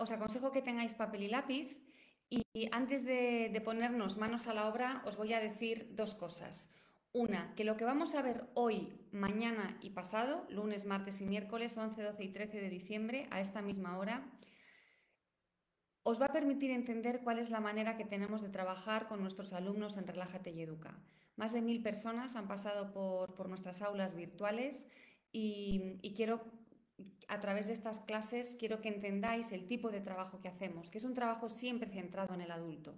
Os aconsejo que tengáis papel y lápiz y antes de, ponernos manos a la obra os voy a decir dos cosas. Una, que lo que vamos a ver hoy, mañana y pasado, lunes, martes y miércoles, 11, 12 y 13 de diciembre, a esta misma hora, os va a permitir entender cuál es la manera que tenemos de trabajar con nuestros alumnos en Relájate y Educa. Más de mil personas han pasado por, nuestras aulas virtuales y quiero a través de estas clases quiero que entendáis el tipo de trabajo que hacemos, que es un trabajo siempre centrado en el adulto.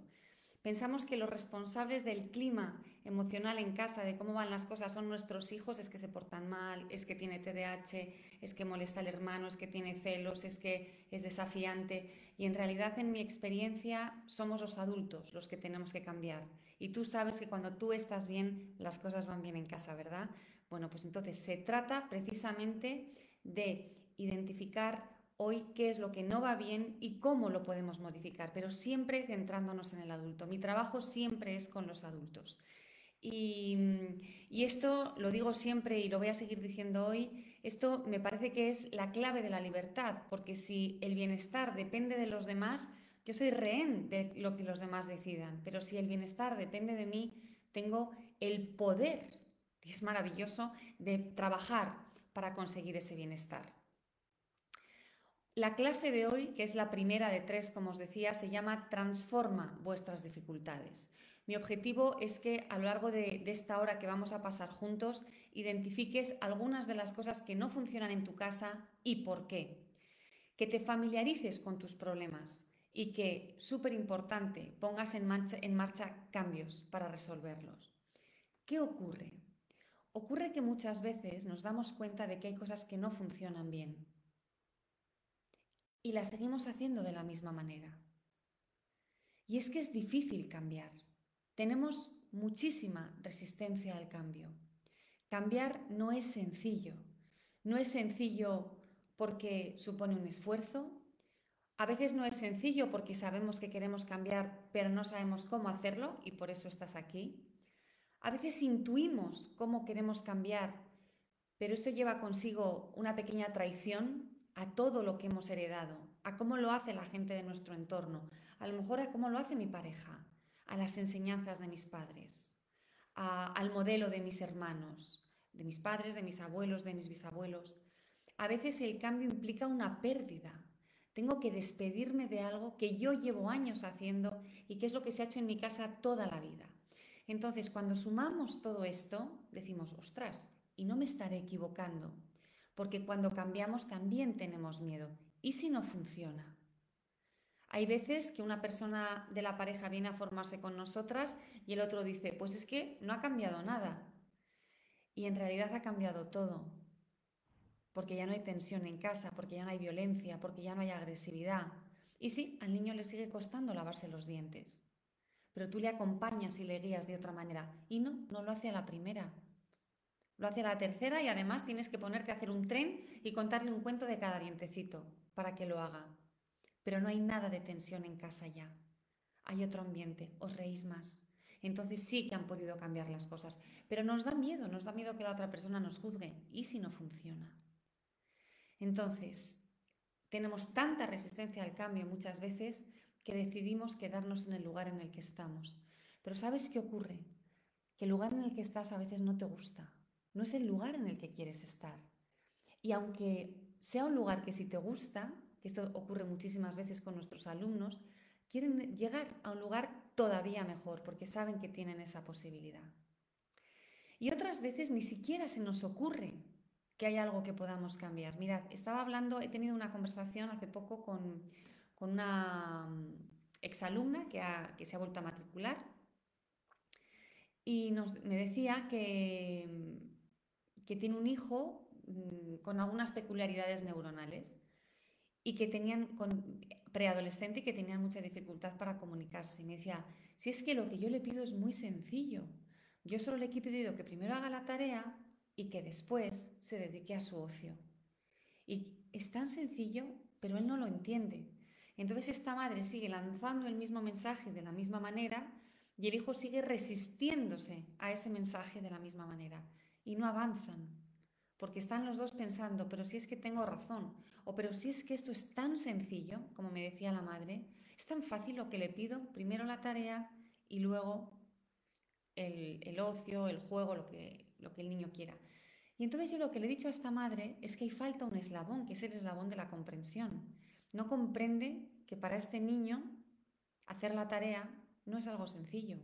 Pensamos que los responsables del clima emocional en casa, de cómo van las cosas, son nuestros hijos, es que se portan mal, es que tiene TDAH, es que molesta al hermano, es que tiene celos, es que es desafiante. Y en realidad, en mi experiencia, somos los adultos los que tenemos que cambiar. Y tú sabes que cuando tú estás bien, las cosas van bien en casa, ¿verdad? Bueno, pues entonces se trata precisamente de identificar hoy qué es lo que no va bien y cómo lo podemos modificar, pero siempre centrándonos en el adulto. Mi trabajo siempre es con los adultos. Y, y, esto lo digo siempre y lo voy a seguir diciendo hoy, esto me parece que es la clave de la libertad, porque si el bienestar depende de los demás, yo soy rehén de lo que los demás decidan, pero si el bienestar depende de mí, tengo el poder, y es maravilloso, de trabajar para conseguir ese bienestar. La clase de hoy, que es la primera de tres, como os decía, se llama Transforma vuestras dificultades. Mi objetivo es que a lo largo de, esta hora que vamos a pasar juntos, identifiques algunas de las cosas que no funcionan en tu casa y por qué. Que te familiarices con tus problemas y que, súper importante, pongas en marcha cambios para resolverlos. ¿Qué ocurre? Ocurre que muchas veces nos damos cuenta de que hay cosas que no funcionan bien y la seguimos haciendo de la misma manera. Y es que es difícil cambiar. Tenemos muchísima resistencia al cambio. Cambiar no es sencillo. No es sencillo porque supone un esfuerzo. A veces no es sencillo porque sabemos que queremos cambiar, pero no sabemos cómo hacerlo y por eso estás aquí. A veces intuimos cómo queremos cambiar, pero eso lleva consigo una pequeña traición a todo lo que hemos heredado, a cómo lo hace la gente de nuestro entorno, a lo mejor a cómo lo hace mi pareja, a las enseñanzas de mis padres, a, al modelo de mis hermanos, de mis padres, de mis abuelos, de mis bisabuelos. A veces el cambio implica una pérdida. Tengo que despedirme de algo que yo llevo años haciendo y que es lo que se ha hecho en mi casa toda la vida. Entonces, cuando sumamos todo esto, decimos, ostras, y no me estaré equivocando, porque cuando cambiamos también tenemos miedo. ¿Y si no funciona? Hay veces que una persona de la pareja viene a formarse con nosotras y el otro dice, pues es que no ha cambiado nada. Y en realidad ha cambiado todo. Porque ya no hay tensión en casa, porque ya no hay violencia, porque ya no hay agresividad. Y sí, al niño le sigue costando lavarse los dientes. Pero tú le acompañas y le guías de otra manera. Y no, no lo hace a la primera. Lo hace a la tercera y además tienes que ponerte a hacer un tren y contarle un cuento de cada dientecito para que lo haga. Pero no hay nada de tensión en casa ya. Hay otro ambiente, os reís más. Entonces sí que han podido cambiar las cosas. Pero nos da miedo, nos da miedo que la otra persona nos juzgue. ¿Y si no funciona? Entonces, tenemos tanta resistencia al cambio muchas veces que decidimos quedarnos en el lugar en el que estamos. Pero ¿sabes qué ocurre? Que el lugar en el que estás a veces no te gusta no es el lugar en el que quieres estar. Y aunque sea un lugar que si te gusta, que esto ocurre muchísimas veces con nuestros alumnos, quieren llegar a un lugar todavía mejor porque saben que tienen esa posibilidad. Y otras veces ni siquiera se nos ocurre que hay algo que podamos cambiar. Mirad, estaba hablando, he tenido una conversación hace poco con, con una mm, exalumna que, que se ha vuelto a matricular y nos, me decía que, que tiene un hijo mm, con algunas peculiaridades neuronales y que tenían preadolescente y que tenían mucha dificultad para comunicarse. Y me decía, si es que lo que yo le pido es muy sencillo, yo solo le he pedido que primero haga la tarea y que después se dedique a su ocio. Y es tan sencillo, pero él no lo entiende. Entonces esta madre sigue lanzando el mismo mensaje de la misma manera y el hijo sigue resistiéndose a ese mensaje de la misma manera y no avanzan, porque están los dos pensando, pero si es que tengo razón, o pero si es que esto es tan sencillo, como me decía la madre, es tan fácil lo que le pido, primero la tarea y luego el, ocio, el juego, lo que, lo que el niño quiera. Y entonces yo lo que le he dicho a esta madre es que hay falta un eslabón, que es el eslabón de la comprensión. No comprende que para este niño hacer la tarea no es algo sencillo,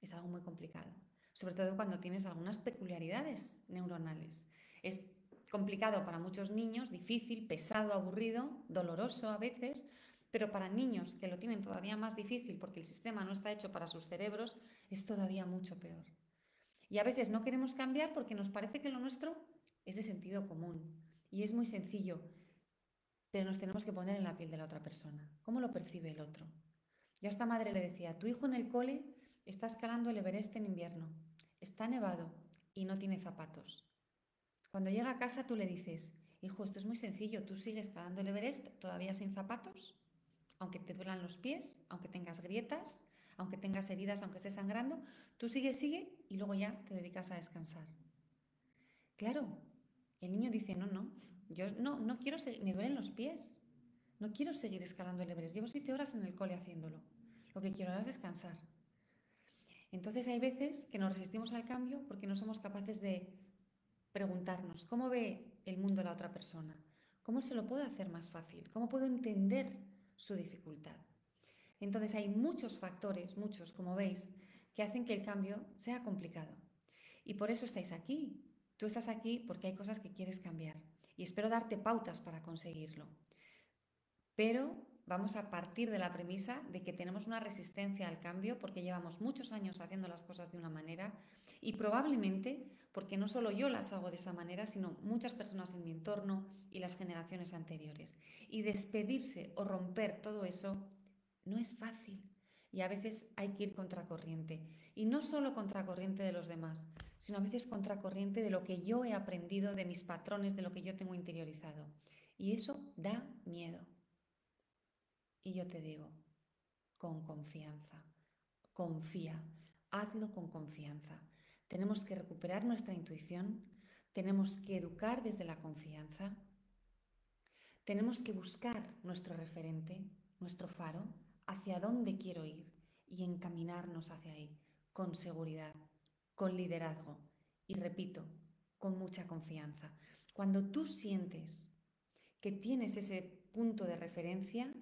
es algo muy complicado, sobre todo cuando tienes algunas peculiaridades neuronales. Es complicado para muchos niños, difícil, pesado, aburrido, doloroso a veces, pero para niños que lo tienen todavía más difícil porque el sistema no está hecho para sus cerebros, es todavía mucho peor. Y a veces no queremos cambiar porque nos parece que lo nuestro es de sentido común y es muy sencillo, pero nos tenemos que poner en la piel de la otra persona. ¿Cómo lo percibe el otro? Yo a esta madre le decía, tu hijo en el cole está escalando el Everest en invierno, está nevado y no tiene zapatos. Cuando llega a casa tú le dices, hijo, esto es muy sencillo, tú sigues escalando el Everest todavía sin zapatos, aunque te duelan los pies, aunque tengas grietas, aunque tengas heridas, aunque estés sangrando, tú sigue, sigue y luego ya te dedicas a descansar. Claro, el niño dice, no, no, yo no, no quiero seguir, me duelen los pies, no quiero seguir escalando el Everest, llevo siete horas en el cole haciéndolo, lo que quiero ahora es descansar. Entonces hay veces que nos resistimos al cambio porque no somos capaces de preguntarnos cómo ve el mundo la otra persona, cómo se lo puedo hacer más fácil, cómo puedo entender su dificultad. Entonces hay muchos factores, muchos, como veis, que hacen que el cambio sea complicado. Y por eso estáis aquí. Tú estás aquí porque hay cosas que quieres cambiar. Y espero darte pautas para conseguirlo. Pero vamos a partir de la premisa de que tenemos una resistencia al cambio porque llevamos muchos años haciendo las cosas de una manera y probablemente porque no solo yo las hago de esa manera, sino muchas personas en mi entorno y las generaciones anteriores. Y despedirse o romper todo eso no es fácil y a veces hay que ir contracorriente. Y no solo contracorriente de los demás, sino a veces contracorriente de lo que yo he aprendido, de mis patrones, de lo que yo tengo interiorizado. Y eso da miedo. Y yo te digo, con confianza, confía, hazlo con confianza. Tenemos que recuperar nuestra intuición, tenemos que educar desde la confianza, tenemos que buscar nuestro referente, nuestro faro, hacia dónde quiero ir y encaminarnos hacia ahí, con seguridad, con liderazgo y, repito, con mucha confianza. Cuando tú sientes que tienes ese punto de referencia,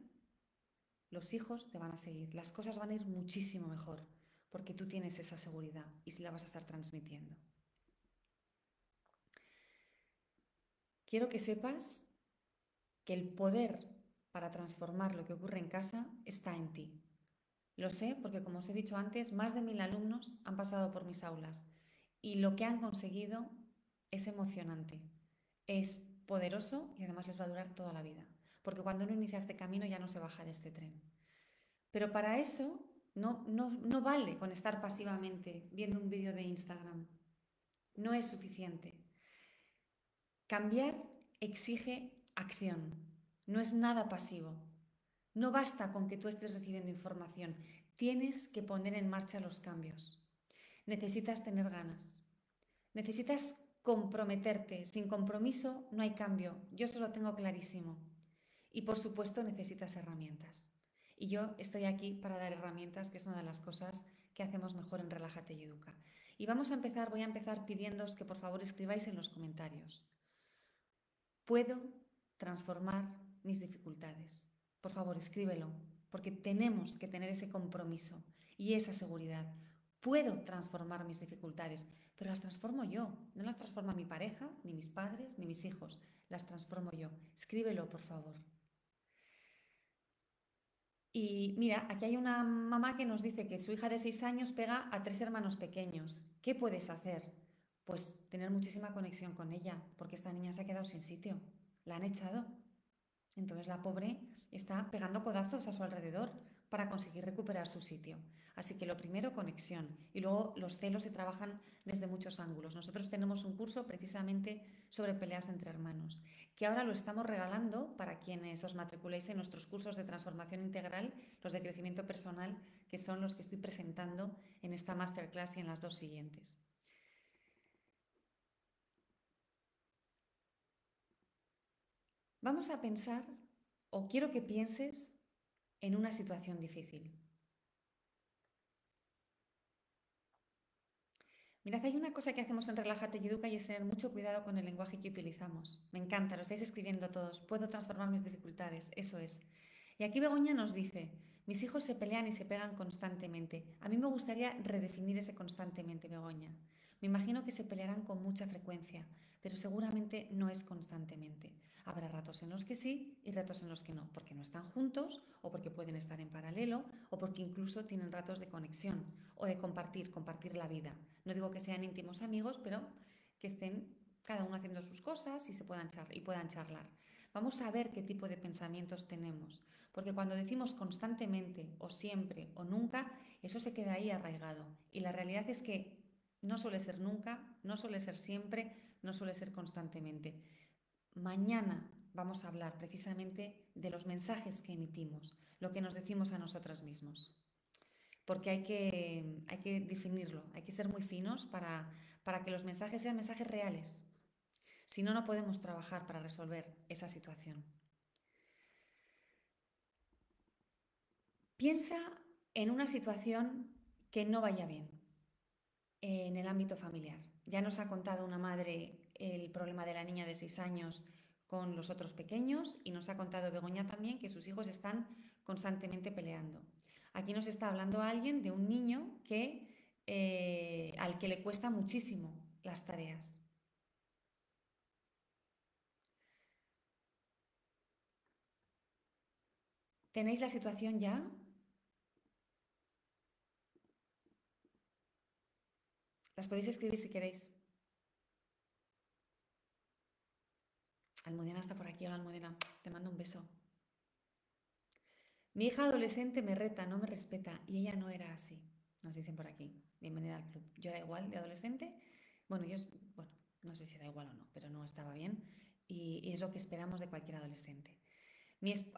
los hijos te van a seguir, las cosas van a ir muchísimo mejor, porque tú tienes esa seguridad y si la vas a estar transmitiendo. Quiero que sepas que el poder para transformar lo que ocurre en casa está en ti. Lo sé porque, como os he dicho antes, más de mil alumnos han pasado por mis aulas y lo que han conseguido es emocionante, es poderoso y además les va a durar toda la vida, porque cuando uno inicia este camino ya no se baja de este tren. Pero para eso no, no, no vale con estar pasivamente viendo un vídeo de Instagram. No es suficiente. Cambiar exige acción, no es nada pasivo. No basta con que tú estés recibiendo información. Tienes que poner en marcha los cambios. Necesitas tener ganas. Necesitas comprometerte. Sin compromiso no hay cambio. Yo se lo tengo clarísimo. Y por supuesto necesitas herramientas. Y yo estoy aquí para dar herramientas, que es una de las cosas que hacemos mejor en Relájate y Educa. Y vamos a empezar, voy a empezar pidiéndoos que por favor escribáis en los comentarios. ¿Puedo transformar mis dificultades. Por favor, escríbelo, porque tenemos que tener ese compromiso y esa seguridad. Puedo transformar mis dificultades, pero las transformo yo. No las transforma mi pareja, ni mis padres, ni mis hijos. Las transformo yo. Escríbelo, por favor. Y mira, aquí hay una mamá que nos dice que su hija de seis años pega a tres hermanos pequeños. ¿Qué puedes hacer? Pues tener muchísima conexión con ella, porque esta niña se ha quedado sin sitio. La han echado. Entonces la pobre está pegando codazos a su alrededor para conseguir recuperar su sitio. Así que lo primero, conexión. Y luego los celos se trabajan desde muchos ángulos. Nosotros tenemos un curso precisamente sobre peleas entre hermanos, que ahora lo estamos regalando para quienes os matriculéis en nuestros cursos de transformación integral, los de crecimiento personal, que son los que estoy presentando en esta masterclass y en las dos siguientes. Vamos a pensar, o quiero que pienses, en una situación difícil. Mirad, hay una cosa que hacemos en Relájate y Educa y es tener mucho cuidado con el lenguaje que utilizamos. Me encanta, lo estáis escribiendo todos. Puedo transformar mis dificultades, eso es. Y aquí Begoña nos dice, mis hijos se pelean y se pegan constantemente. A mí me gustaría redefinir ese constantemente, Begoña. Me imagino que se pelearán con mucha frecuencia, pero seguramente no es constantemente. Habrá ratos en los que sí y ratos en los que no, porque no están juntos o porque pueden estar en paralelo o porque incluso tienen ratos de conexión o de compartir, compartir la vida. No digo que sean íntimos amigos, pero que estén cada uno haciendo sus cosas y se puedan y puedan charlar. Vamos a ver qué tipo de pensamientos tenemos, porque cuando decimos constantemente o siempre o nunca, eso se queda ahí arraigado. Y la realidad es que no suele ser nunca, no suele ser siempre, no suele ser constantemente. Mañana vamos a hablar precisamente de los mensajes que emitimos, lo que nos decimos a nosotras mismos. Porque hay que, hay que definirlo, hay que ser muy finos para, para que los mensajes sean mensajes reales. Si no, no podemos trabajar para resolver esa situación. Piensa en una situación que no vaya bien en el ámbito familiar. Ya nos ha contado una madre el problema de la niña de seis años con los otros pequeños y nos ha contado Begoña también que sus hijos están constantemente peleando. Aquí nos está hablando alguien de un niño que, eh, al que le cuesta muchísimo las tareas. ¿Tenéis la situación ya? Las podéis escribir si queréis. Almudena está por aquí. Hola, Almudena. Te mando un beso. Mi hija adolescente me reta, no me respeta y ella no era así. Nos dicen por aquí. Bienvenida al club. Yo era igual de adolescente. Bueno, yo, bueno, no sé si era igual o no, pero no estaba bien y, es lo que esperamos de cualquier adolescente.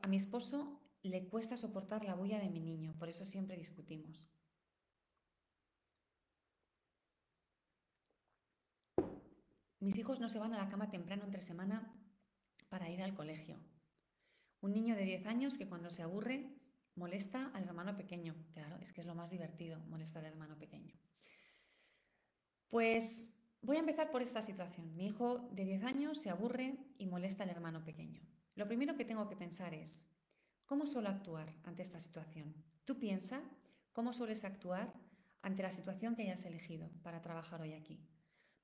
a mi esposo le cuesta soportar la bulla de mi niño, por eso siempre discutimos. Mis hijos no se van a la cama temprano entre semana para ir al colegio. Un niño de 10 años que cuando se aburre molesta al hermano pequeño. Claro, es que es lo más divertido, molestar al hermano pequeño. Pues voy a empezar por esta situación. Mi hijo de 10 años se aburre y molesta al hermano pequeño. Lo primero que tengo que pensar es, ¿cómo suelo actuar ante esta situación? Tú piensa cómo sueles actuar ante la situación que hayas elegido para trabajar hoy aquí.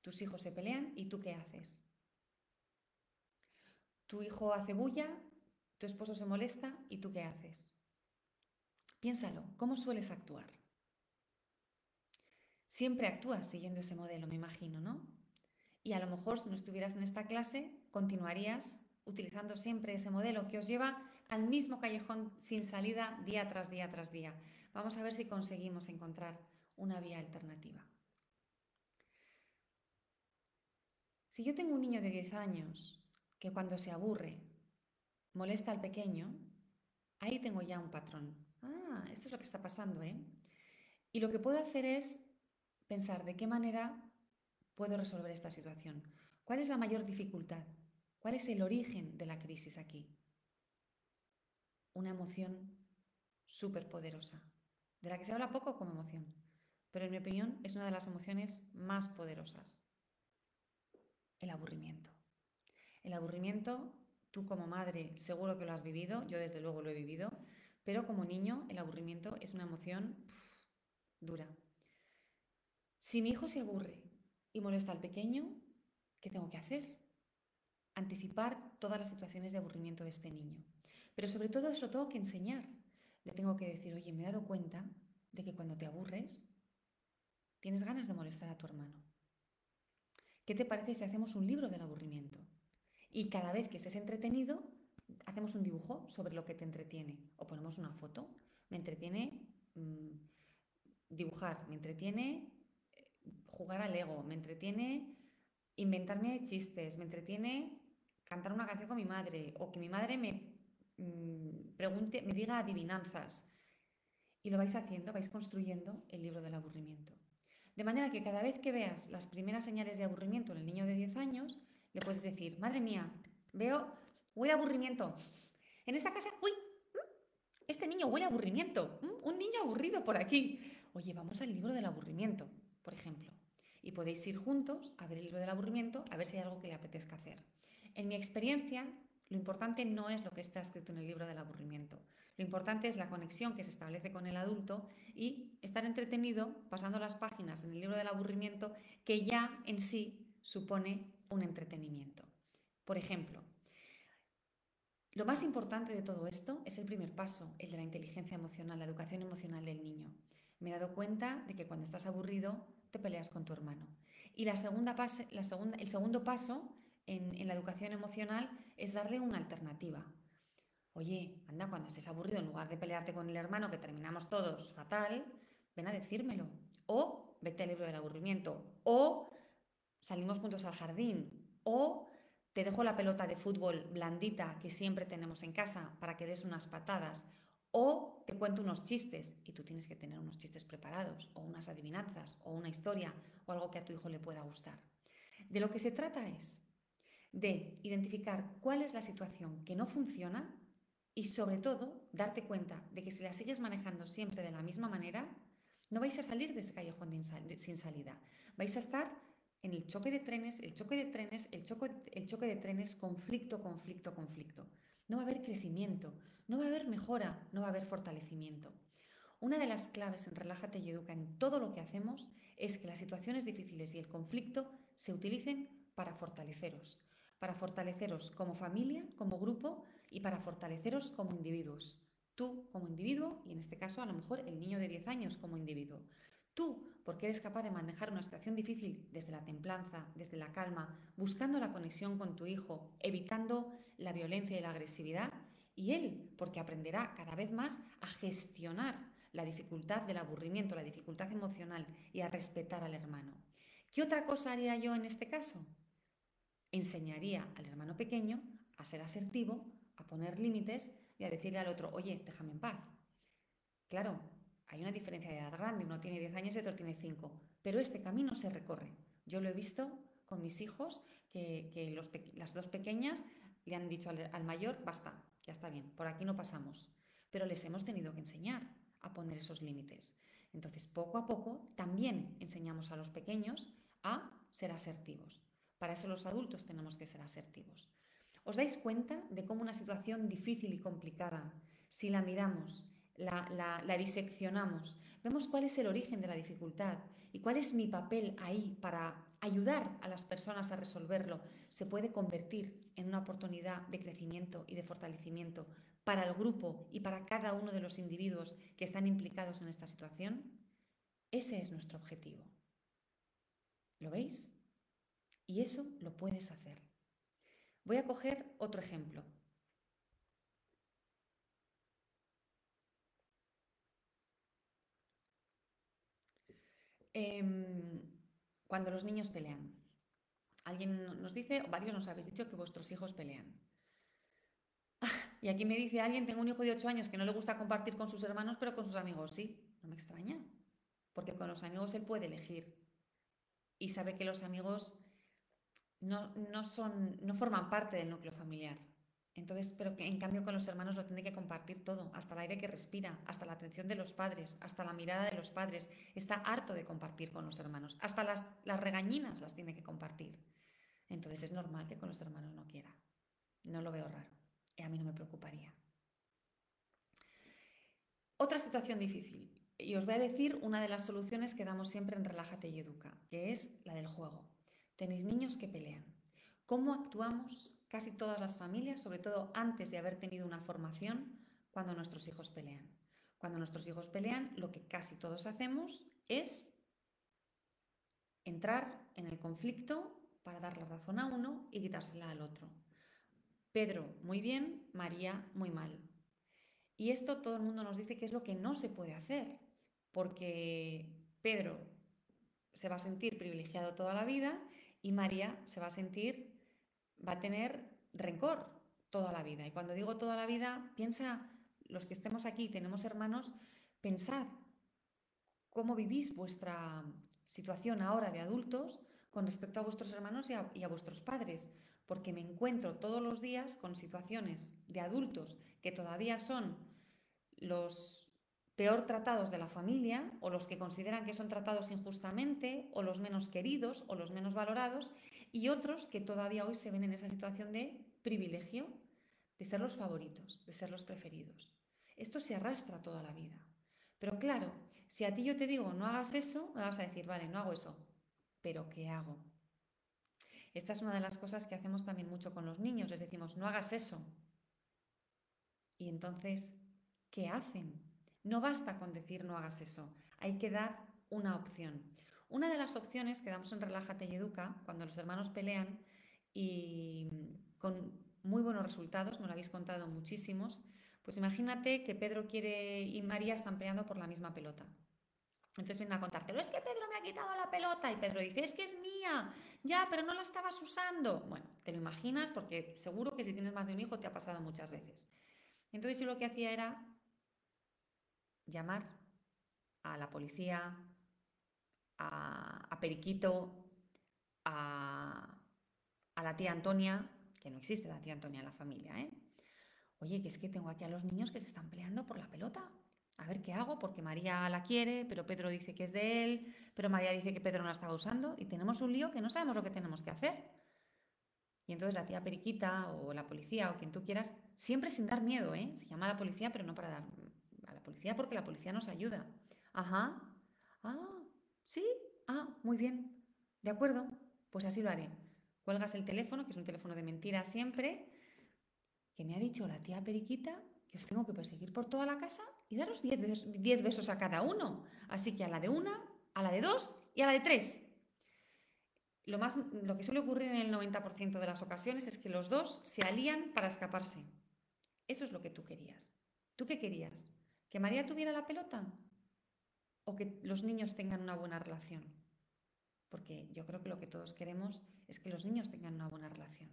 Tus hijos se pelean y tú qué haces. Tu hijo hace bulla, tu esposo se molesta y tú qué haces. Piénsalo, ¿cómo sueles actuar? Siempre actúas siguiendo ese modelo, me imagino, ¿no? Y a lo mejor si no estuvieras en esta clase, continuarías utilizando siempre ese modelo que os lleva al mismo callejón sin salida día tras día tras día. Vamos a ver si conseguimos encontrar una vía alternativa. Si yo tengo un niño de 10 años que cuando se aburre molesta al pequeño, ahí tengo ya un patrón. Ah, esto es lo que está pasando, ¿eh? Y lo que puedo hacer es pensar de qué manera puedo resolver esta situación. ¿Cuál es la mayor dificultad? ¿Cuál es el origen de la crisis aquí? Una emoción súper poderosa, de la que se habla poco como emoción, pero en mi opinión es una de las emociones más poderosas el aburrimiento. El aburrimiento, tú como madre seguro que lo has vivido, yo desde luego lo he vivido, pero como niño el aburrimiento es una emoción dura. Si mi hijo se aburre y molesta al pequeño, ¿qué tengo que hacer? Anticipar todas las situaciones de aburrimiento de este niño. Pero sobre todo eso lo tengo que enseñar. Le tengo que decir, oye, me he dado cuenta de que cuando te aburres, tienes ganas de molestar a tu hermano. ¿Qué te parece si hacemos un libro del aburrimiento? Y cada vez que estés entretenido, hacemos un dibujo sobre lo que te entretiene o ponemos una foto. Me entretiene mm, dibujar, me entretiene eh, jugar al Lego, me entretiene inventarme chistes, me entretiene cantar una canción con mi madre o que mi madre me mm, pregunte, me diga adivinanzas. Y lo vais haciendo, vais construyendo el libro del aburrimiento. De manera que cada vez que veas las primeras señales de aburrimiento en el niño de 10 años, le puedes decir, madre mía, veo, huele aburrimiento. En esta casa, uy, mm, este niño huele aburrimiento. Mm, un niño aburrido por aquí. Oye, vamos al libro del aburrimiento, por ejemplo. Y podéis ir juntos a ver el libro del aburrimiento, a ver si hay algo que le apetezca hacer. En mi experiencia, lo importante no es lo que está escrito en el libro del aburrimiento. Lo importante es la conexión que se establece con el adulto y estar entretenido pasando las páginas en el libro del aburrimiento que ya en sí supone un entretenimiento. Por ejemplo, lo más importante de todo esto es el primer paso, el de la inteligencia emocional, la educación emocional del niño. Me he dado cuenta de que cuando estás aburrido te peleas con tu hermano. Y la segunda el segundo paso en la educación emocional es darle una alternativa. Oye, anda, cuando estés aburrido, en lugar de pelearte con el hermano, que terminamos todos fatal, ven a decírmelo. O vete al libro del aburrimiento. O salimos juntos al jardín. O te dejo la pelota de fútbol blandita que siempre tenemos en casa para que des unas patadas. O te cuento unos chistes y tú tienes que tener unos chistes preparados, o unas adivinanzas, o una historia, o algo que a tu hijo le pueda gustar. De lo que se trata es de identificar cuál es la situación que no funciona y sobre todo, darte cuenta de que si la sigues manejando siempre de la misma manera, no vais a salir de ese callejón sin salida. Vais a estar en el choque de trenes, el choque de trenes, el choque, el choque de trenes, conflicto, conflicto, conflicto. No va a haber crecimiento, no va a haber mejora, no va a haber fortalecimiento. Una de las claves en Relájate y Educa en todo lo que hacemos es que las situaciones difíciles y el conflicto se utilicen para fortaleceros, para fortaleceros como familia, como grupo y para fortaleceros como individuos. Tú como individuo y en este caso a lo mejor el niño de 10 años como individuo. Tú, porque eres capaz de manejar una situación difícil desde la templanza, desde la calma, buscando la conexión con tu hijo, evitando la violencia y la agresividad. Y él, porque aprenderá cada vez más a gestionar la dificultad del aburrimiento, la dificultad emocional y a respetar al hermano. ¿Qué otra cosa haría yo en este caso? Enseñaría al hermano pequeño a ser asertivo, a poner límites y a decirle al otro, oye, déjame en paz. Claro, hay una diferencia de edad grande, uno tiene 10 años y otro tiene 5, pero este camino se recorre. Yo lo he visto con mis hijos, que, las dos pequeñas le han dicho al, al mayor, basta, ya está bien, por aquí no pasamos. Pero les hemos tenido que enseñar a poner esos límites. Entonces, poco a poco, también enseñamos a los pequeños a ser asertivos. Para eso los adultos tenemos que ser asertivos. ¿Os dais cuenta de cómo una situación difícil y complicada, si la miramos, la, diseccionamos, vemos cuál es el origen de la dificultad y cuál es mi papel ahí para ayudar a las personas a resolverlo, se puede convertir en una oportunidad de crecimiento y de fortalecimiento para el grupo y para cada uno de los individuos que están implicados en esta situación? Ese es nuestro objetivo. ¿Lo veis? Y eso lo puedes hacer. Voy a coger otro ejemplo. Em, cuando los niños pelean. Alguien nos dice, varios nos habéis dicho que vuestros hijos pelean. y aquí me dice alguien, tengo un hijo de 8 años que no le gusta compartir con sus hermanos, pero con sus amigos sí. No me extraña, porque con los amigos él puede elegir. Y sabe que los amigos no, son, no forman parte del núcleo familiar. Entonces, pero que en cambio con los hermanos lo tiene que compartir todo, hasta el aire que respira, hasta la atención de los padres, hasta la mirada de los padres. Está harto de compartir con los hermanos, hasta las, las regañinas las tiene que compartir. Entonces es normal que con los hermanos no quiera. No lo veo raro. Y a mí no me preocuparía. Otra situación difícil. Y os voy a decir una de las soluciones que damos siempre en Relájate y Educa, que es la del juego. Tenéis niños que pelean. ¿Cómo actuamos casi todas las familias, sobre todo antes de haber tenido una formación, cuando nuestros hijos pelean? Cuando nuestros hijos pelean, lo que casi todos hacemos es entrar en el conflicto para dar la razón a uno y quitársela al otro. Pedro, muy bien, María, muy mal. Y esto todo el mundo nos dice que es lo que no se puede hacer, porque Pedro se va a sentir privilegiado toda la vida y María se va a sentir, va a tener rencor toda la vida. Y cuando digo toda la vida, piensa, los que estemos aquí, tenemos hermanos, pensad cómo vivís vuestra situación ahora de adultos con respecto a vuestros hermanos y a, y a vuestros padres, porque me encuentro todos los días con situaciones de adultos que todavía son los peor tratados de la familia o los que consideran que son tratados injustamente o los menos queridos o los menos valorados y otros que todavía hoy se ven en esa situación de privilegio, de ser los favoritos, de ser los preferidos. Esto se arrastra toda la vida. Pero claro, si a ti yo te digo no hagas eso, me vas a decir, vale, no hago eso, pero ¿qué hago? Esta es una de las cosas que hacemos también mucho con los niños, les decimos, no hagas eso. Y entonces, ¿qué hacen? No basta con decir no hagas eso, hay que dar una opción. Una de las opciones que damos en Relájate y Educa, cuando los hermanos pelean y con muy buenos resultados, me lo habéis contado muchísimos, pues imagínate que Pedro quiere y María están peleando por la misma pelota. Entonces vienen a contártelo, es que Pedro me ha quitado la pelota y Pedro dice, es que es mía, ya, pero no la estabas usando. Bueno, te lo imaginas porque seguro que si tienes más de un hijo te ha pasado muchas veces. Entonces yo lo que hacía era llamar a la policía, a, Periquito, a, la tía Antonia, que no existe la tía Antonia en la familia, ¿eh? Oye, que es que tengo aquí a los niños que se están peleando por la pelota. A ver qué hago, porque María la quiere, pero Pedro dice que es de él, pero María dice que Pedro no la estaba usando y tenemos un lío que no sabemos lo que tenemos que hacer. Y entonces la tía Periquita o la policía o quien tú quieras, siempre sin dar miedo, ¿eh? Se llama a la policía, pero no para dar policía porque la policía nos ayuda. Ajá. Ah, sí. Ah, muy bien. De acuerdo. Pues así lo haré. Cuelgas el teléfono, que es un teléfono de mentira siempre, que me ha dicho la tía Periquita que os tengo que perseguir por toda la casa y daros 10 besos, besos a cada uno. Así que a la de una, a la de dos y a la de tres. Lo, más, lo que suele ocurrir en el 90% de las ocasiones es que los dos se alían para escaparse. Eso es lo que tú querías. ¿Tú qué querías? ¿Que María tuviera la pelota? ¿O que los niños tengan una buena relación? Porque yo creo que lo que todos queremos es que los niños tengan una buena relación.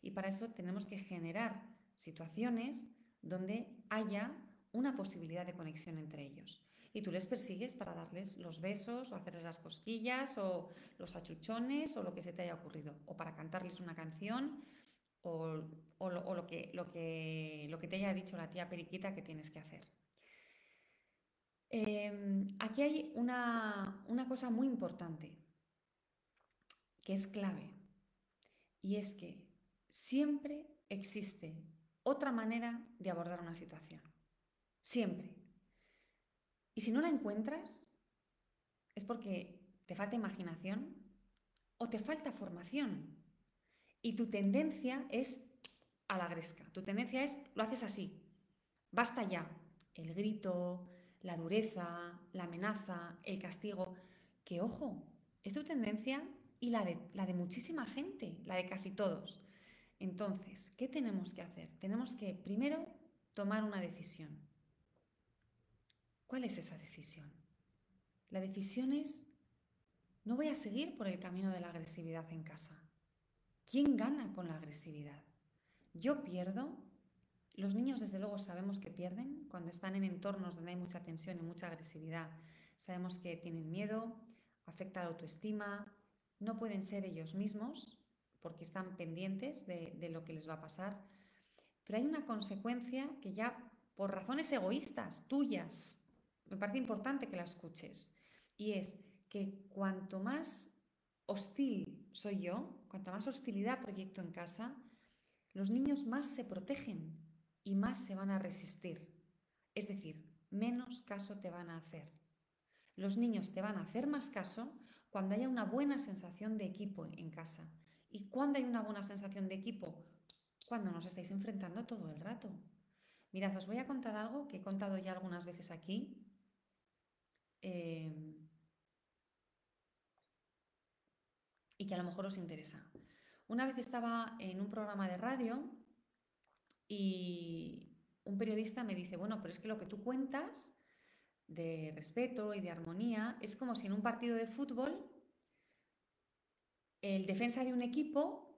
Y para eso tenemos que generar situaciones donde haya una posibilidad de conexión entre ellos. Y tú les persigues para darles los besos o hacerles las cosquillas o los achuchones o lo que se te haya ocurrido. O para cantarles una canción o, lo, que, lo, que, lo que te haya dicho la tía Periquita que tienes que hacer. Em, aquí hay una, una cosa muy importante que es clave y es que siempre existe otra manera de abordar una situación. Siempre. Y si no la encuentras, es porque te falta imaginación o te falta formación. Y tu tendencia es a la gresca. Tu tendencia es, lo haces así. Basta ya. El grito, la dureza, la amenaza, el castigo, que ojo, es tu tendencia y la de, la de muchísima gente, la de casi todos. Entonces, ¿qué tenemos que hacer? Tenemos que primero tomar una decisión. ¿Cuál es esa decisión? La decisión es, no voy a seguir por el camino de la agresividad en casa. ¿Quién gana con la agresividad? ¿Yo pierdo los niños, desde luego, sabemos que pierden cuando están en entornos donde hay mucha tensión y mucha agresividad. Sabemos que tienen miedo, afecta la autoestima, no pueden ser ellos mismos porque están pendientes de, de lo que les va a pasar. Pero hay una consecuencia que ya, por razones egoístas, tuyas, me parece importante que la escuches. Y es que cuanto más hostil soy yo, cuanto más hostilidad proyecto en casa, los niños más se protegen y más se van a resistir. Es decir, menos caso te van a hacer. Los niños te van a hacer más caso cuando haya una buena sensación de equipo en casa. ¿Y cuando hay una buena sensación de equipo? Cuando nos estáis enfrentando todo el rato. Mirad, os voy a contar algo que he contado ya algunas veces aquí. Eh, y que a lo mejor os interesa. Una vez estaba en un programa de radio Y un periodista me dice, bueno, pero es que lo que tú cuentas de respeto y de armonía es como si en un partido de fútbol el defensa de un equipo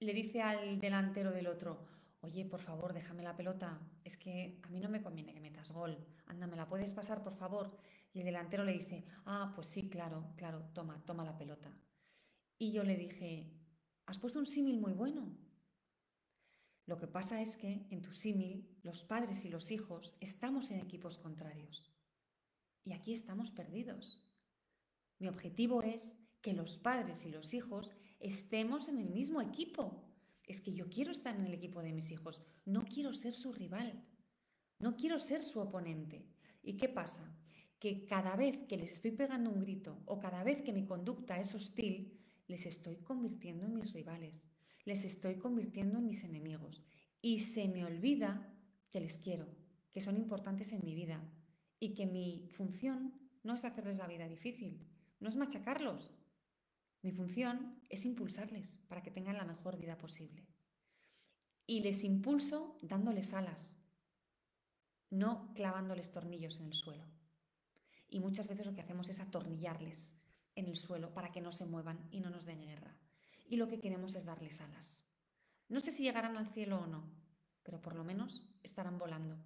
le dice al delantero del otro, oye, por favor, déjame la pelota, es que a mí no me conviene que metas gol, anda, ¿me la puedes pasar, por favor? Y el delantero le dice, ah, pues sí, claro, claro, toma, toma la pelota. Y yo le dije, has puesto un símil muy bueno. Lo que pasa es que en tu símil los padres y los hijos estamos en equipos contrarios. Y aquí estamos perdidos. Mi objetivo es que los padres y los hijos estemos en el mismo equipo. Es que yo quiero estar en el equipo de mis hijos, no quiero ser su rival, no quiero ser su oponente. ¿Y qué pasa? Que cada vez que les estoy pegando un grito o cada vez que mi conducta es hostil, les estoy convirtiendo en mis rivales, les estoy convirtiendo en mis enemigos. Y se me olvida que les quiero, que son importantes en mi vida y que mi función no es hacerles la vida difícil, no es machacarlos, mi función es impulsarles para que tengan la mejor vida posible. Y les impulso dándoles alas, no clavándoles tornillos en el suelo. Y muchas veces lo que hacemos es atornillarles en el suelo para que no se muevan y no nos den guerra. Y lo que queremos es darles alas. No sé si llegarán al cielo o no, pero por lo menos estarán volando.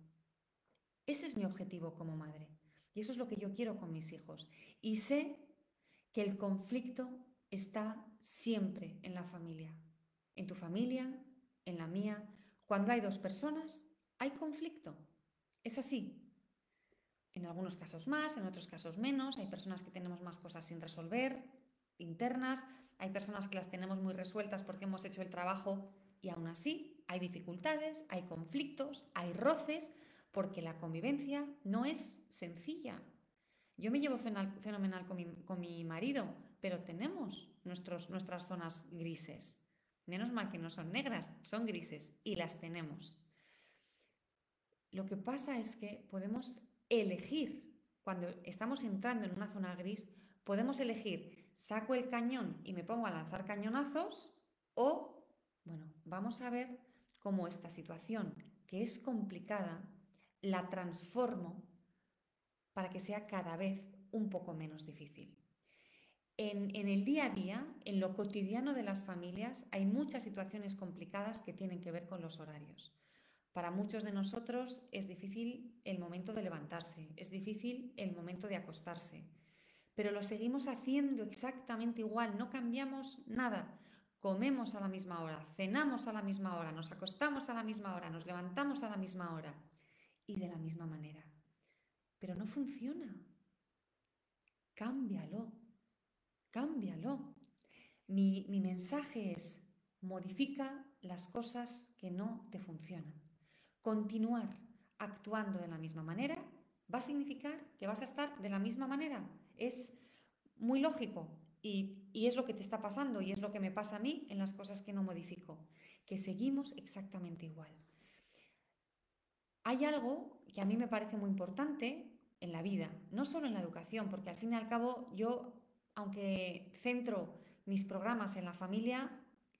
Ese es mi objetivo como madre. Y eso es lo que yo quiero con mis hijos. Y sé que el conflicto está siempre en la familia. En tu familia, en la mía. Cuando hay dos personas, hay conflicto. Es así. En algunos casos más, en otros casos menos. Hay personas que tenemos más cosas sin resolver, internas. Hay personas que las tenemos muy resueltas porque hemos hecho el trabajo y aún así hay dificultades, hay conflictos, hay roces, porque la convivencia no es sencilla. Yo me llevo fenomenal con mi, marido, pero tenemos nuestros, nuestras zonas grises. Menos mal que no son negras, son grises y las tenemos. Lo que pasa es que podemos elegir, cuando estamos entrando en una zona gris, podemos elegir, saco el cañón y me pongo a lanzar cañonazos o, bueno, vamos a ver cómo esta situación, que es complicada, la transformo para que sea cada vez un poco menos difícil. En, el día a día, en lo cotidiano de las familias, hay muchas situaciones complicadas que tienen que ver con los horarios. Para muchos de nosotros es difícil el momento de levantarse, es difícil el momento de acostarse, pero lo seguimos haciendo exactamente igual, no cambiamos nada. Comemos a la misma hora, cenamos a la misma hora, nos acostamos a la misma hora, nos levantamos a la misma hora y de la misma manera. Pero no funciona. Cámbialo. Cámbialo. Mi, mi mensaje es, modifica las cosas que no te funcionan. Continuar actuando de la misma manera va a significar que vas a estar de la misma manera. Es muy lógico y, y, es lo que te está pasando y es lo que me pasa a mí en las cosas que no modifico, que seguimos exactamente igual. Hay algo que a mí me parece muy importante en la vida, no solo en la educación, porque al fin y al cabo yo aunque centro mis programas en la familia,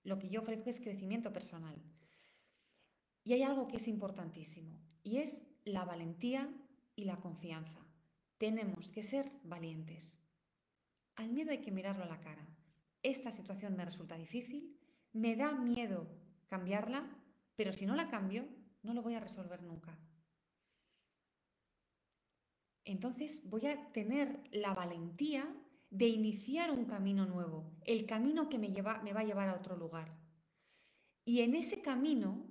lo que yo ofrezco es crecimiento personal. Y hay algo que es importantísimo, y es la valentía y la confianza. Tenemos que ser valientes. Al miedo hay que mirarlo a la cara. Esta situación me resulta difícil, me da miedo cambiarla, pero si no la cambio, no lo voy a resolver nunca. Entonces voy a tener la valentía de iniciar un camino nuevo, el camino que me, lleva, me va a llevar a otro lugar. Y en ese camino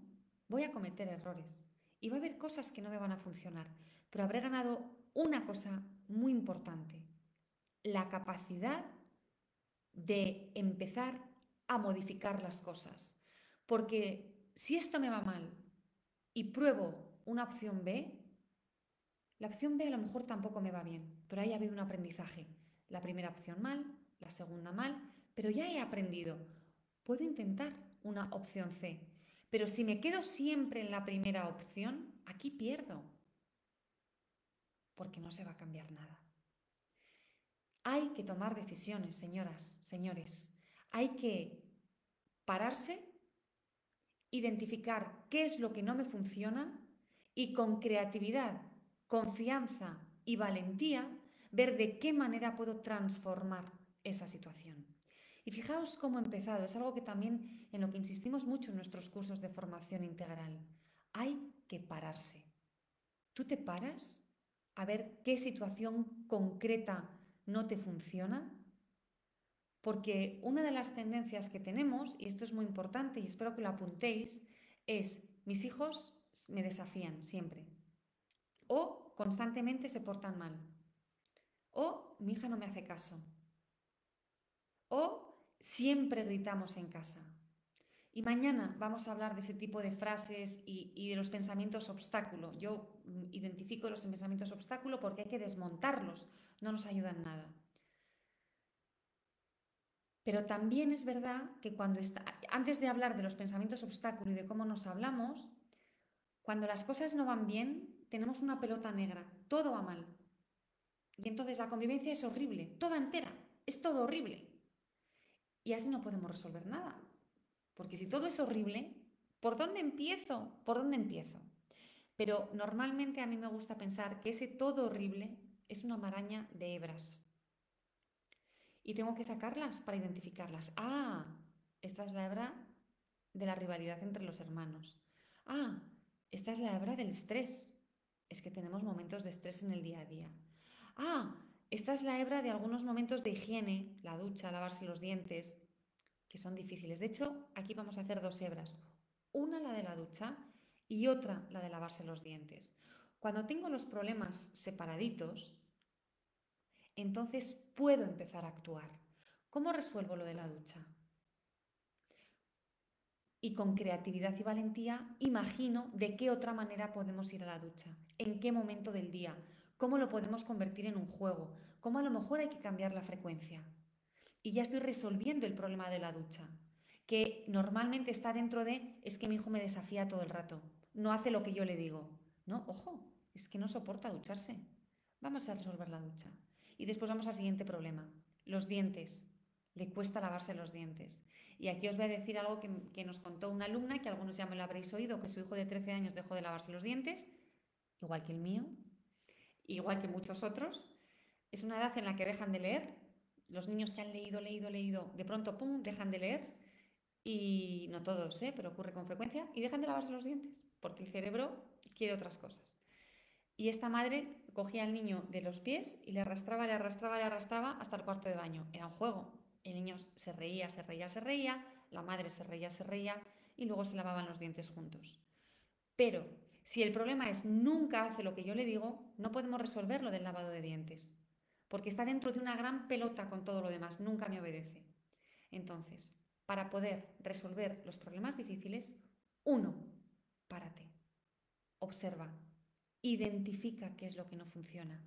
voy a cometer errores y va a haber cosas que no me van a funcionar, pero habré ganado una cosa muy importante, la capacidad de empezar a modificar las cosas. Porque si esto me va mal y pruebo una opción B, la opción B a lo mejor tampoco me va bien, pero ahí ha habido un aprendizaje. La primera opción mal, la segunda mal, pero ya he aprendido. Puedo intentar una opción C, pero si me quedo siempre en la primera opción, aquí pierdo, porque no se va a cambiar nada. Hay que tomar decisiones, señoras, señores. Hay que pararse identificar qué es lo que no me funciona y con creatividad, confianza y valentía ver de qué manera puedo transformar esa situación. Y fijaos cómo he empezado, es algo que también en lo que insistimos mucho en nuestros cursos de formación integral. Hay que pararse. ¿Tú te paras a ver qué situación concreta no te funciona? Porque una de las tendencias que tenemos, y esto es muy importante y espero que lo apuntéis, es mis hijos me desafían siempre. O constantemente se portan mal. O mi hija no me hace caso. O siempre gritamos en casa. Y mañana vamos a hablar de ese tipo de frases y, de los pensamientos obstáculo. Yo mm, identifico los pensamientos obstáculo porque hay que desmontarlos, no nos ayudan nada. Pero también es verdad que cuando está, antes de hablar de los pensamientos obstáculo y de cómo nos hablamos, cuando las cosas no van bien, tenemos una pelota negra, todo va mal. Y entonces la convivencia es horrible, toda entera, es todo horrible. Y así no podemos resolver nada. Porque si todo es horrible, ¿por dónde empiezo? ¿Por dónde empiezo? Pero normalmente a mí me gusta pensar que ese todo horrible es una maraña de hebras. Y tengo que sacarlas para identificarlas. Ah, esta es la hebra de la rivalidad entre los hermanos. Ah, esta es la hebra del estrés. Es que tenemos momentos de estrés en el día a día. Ah, esta es la hebra de algunos momentos de higiene, la ducha, lavarse los dientes, que son difíciles. De hecho, aquí vamos a hacer dos hebras. Una la de la ducha y otra la de lavarse los dientes. Cuando tengo los problemas separaditos, entonces puedo empezar a actuar. ¿Cómo resuelvo lo de la ducha? Y con creatividad y valentía imagino de qué otra manera podemos ir a la ducha, en qué momento del día, cómo lo podemos convertir en un juego, cómo a lo mejor hay que cambiar la frecuencia. Y ya estoy resolviendo el problema de la ducha, que normalmente está dentro de es que mi hijo me desafía todo el rato, no hace lo que yo le digo. No, ojo, es que no soporta ducharse. Vamos a resolver la ducha. Y después vamos al siguiente problema, los dientes. Le cuesta lavarse los dientes. Y aquí os voy a decir algo que, nos contó una alumna, que algunos ya me lo habréis oído, que su hijo de 13 años dejó de lavarse los dientes, igual que el mío, igual que muchos otros. Es una edad en la que dejan de leer. Los niños que han leído, leído, leído, de pronto, ¡pum!, dejan de leer. Y no todos, ¿eh? pero ocurre con frecuencia. Y dejan de lavarse los dientes, porque el cerebro quiere otras cosas. Y esta madre cogía al niño de los pies y le arrastraba, le arrastraba, le arrastraba hasta el cuarto de baño. Era un juego. El niño se reía, se reía, se reía, la madre se reía, se reía y luego se lavaban los dientes juntos. Pero si el problema es nunca hace lo que yo le digo, no podemos resolver lo del lavado de dientes, porque está dentro de una gran pelota con todo lo demás, nunca me obedece. Entonces, para poder resolver los problemas difíciles, uno, párate, observa, identifica qué es lo que no funciona,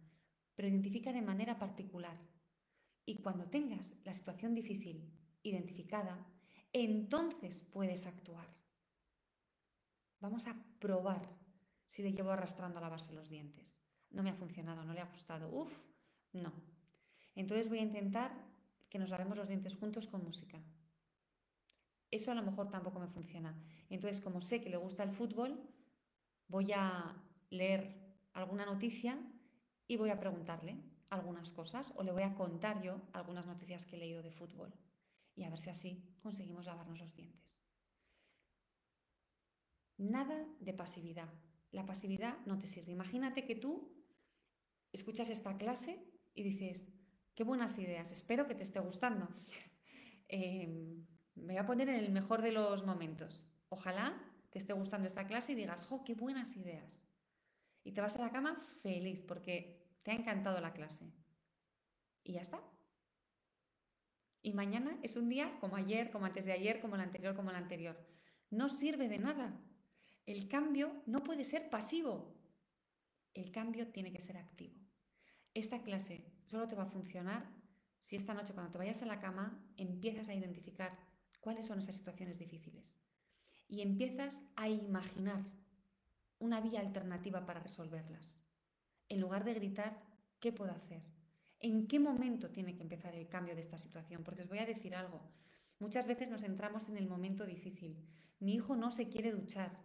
pero identifica de manera particular. Y cuando tengas la situación difícil identificada, entonces puedes actuar. Vamos a probar si le llevo arrastrando a lavarse los dientes. No me ha funcionado, no le ha gustado. Uf, no. Entonces voy a intentar que nos lavemos los dientes juntos con música. Eso a lo mejor tampoco me funciona. Entonces, como sé que le gusta el fútbol, voy a leer alguna noticia y voy a preguntarle algunas cosas o le voy a contar yo algunas noticias que he leído de fútbol y a ver si así conseguimos lavarnos los dientes. Nada de pasividad, la pasividad no te sirve. Imagínate que tú escuchas esta clase y dices, qué buenas ideas, espero que te esté gustando. Em, me voy a poner en el mejor de los momentos. Ojalá te esté gustando esta clase y digas, ¡jo, qué buenas ideas! Y te vas a la cama feliz porque te ha encantado la clase. Y ya está. Y mañana es un día como ayer, como antes de ayer, como el anterior, como el anterior. No sirve de nada. El cambio no puede ser pasivo. El cambio tiene que ser activo. Esta clase solo te va a funcionar si esta noche cuando te vayas a la cama empiezas a identificar cuáles son esas situaciones difíciles y empiezas a imaginar una vía alternativa para resolverlas. En lugar de gritar, ¿qué puedo hacer? ¿En qué momento tiene que empezar el cambio de esta situación? Porque os voy a decir algo. Muchas veces nos centramos en el momento difícil. Mi hijo no se quiere duchar.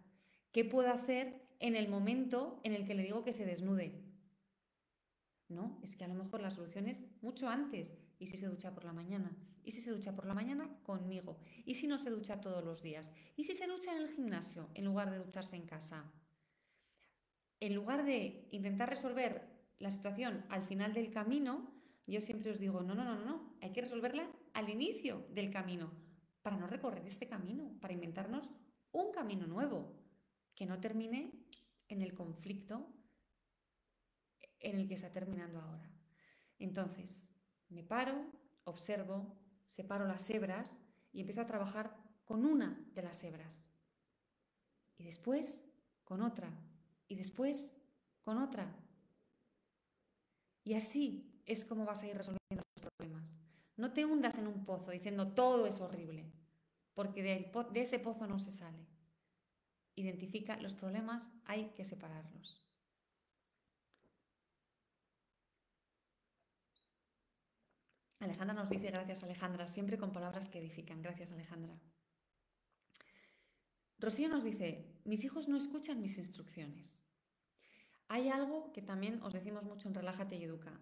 ¿Qué puedo hacer en el momento en el que le digo que se desnude? No, es que a lo mejor la solución es mucho antes. ¿Y si se ducha por la mañana? ¿Y si se ducha por la mañana? Conmigo. ¿Y si no se ducha todos los días? ¿Y si se ducha en el gimnasio en lugar de ducharse en casa? En lugar de intentar resolver la situación al final del camino, yo siempre os digo, no, no, no, no, hay que resolverla al inicio del camino, para no recorrer este camino, para inventarnos un camino nuevo, que no termine en el conflicto en el que está terminando ahora. Entonces, me paro, observo, separo las hebras y empiezo a trabajar con una de las hebras. Y después con otra. Y después con otra. Y así es como vas a ir resolviendo los problemas. No te hundas en un pozo diciendo todo es horrible, porque de, de ese pozo no se sale. Identifica los problemas, hay que separarlos. Alejandra nos dice, gracias Alejandra, siempre con palabras que edifican. Gracias Alejandra. Rocío nos dice, mis hijos no escuchan mis instrucciones. Hay algo que también os decimos mucho en Relájate y Educa.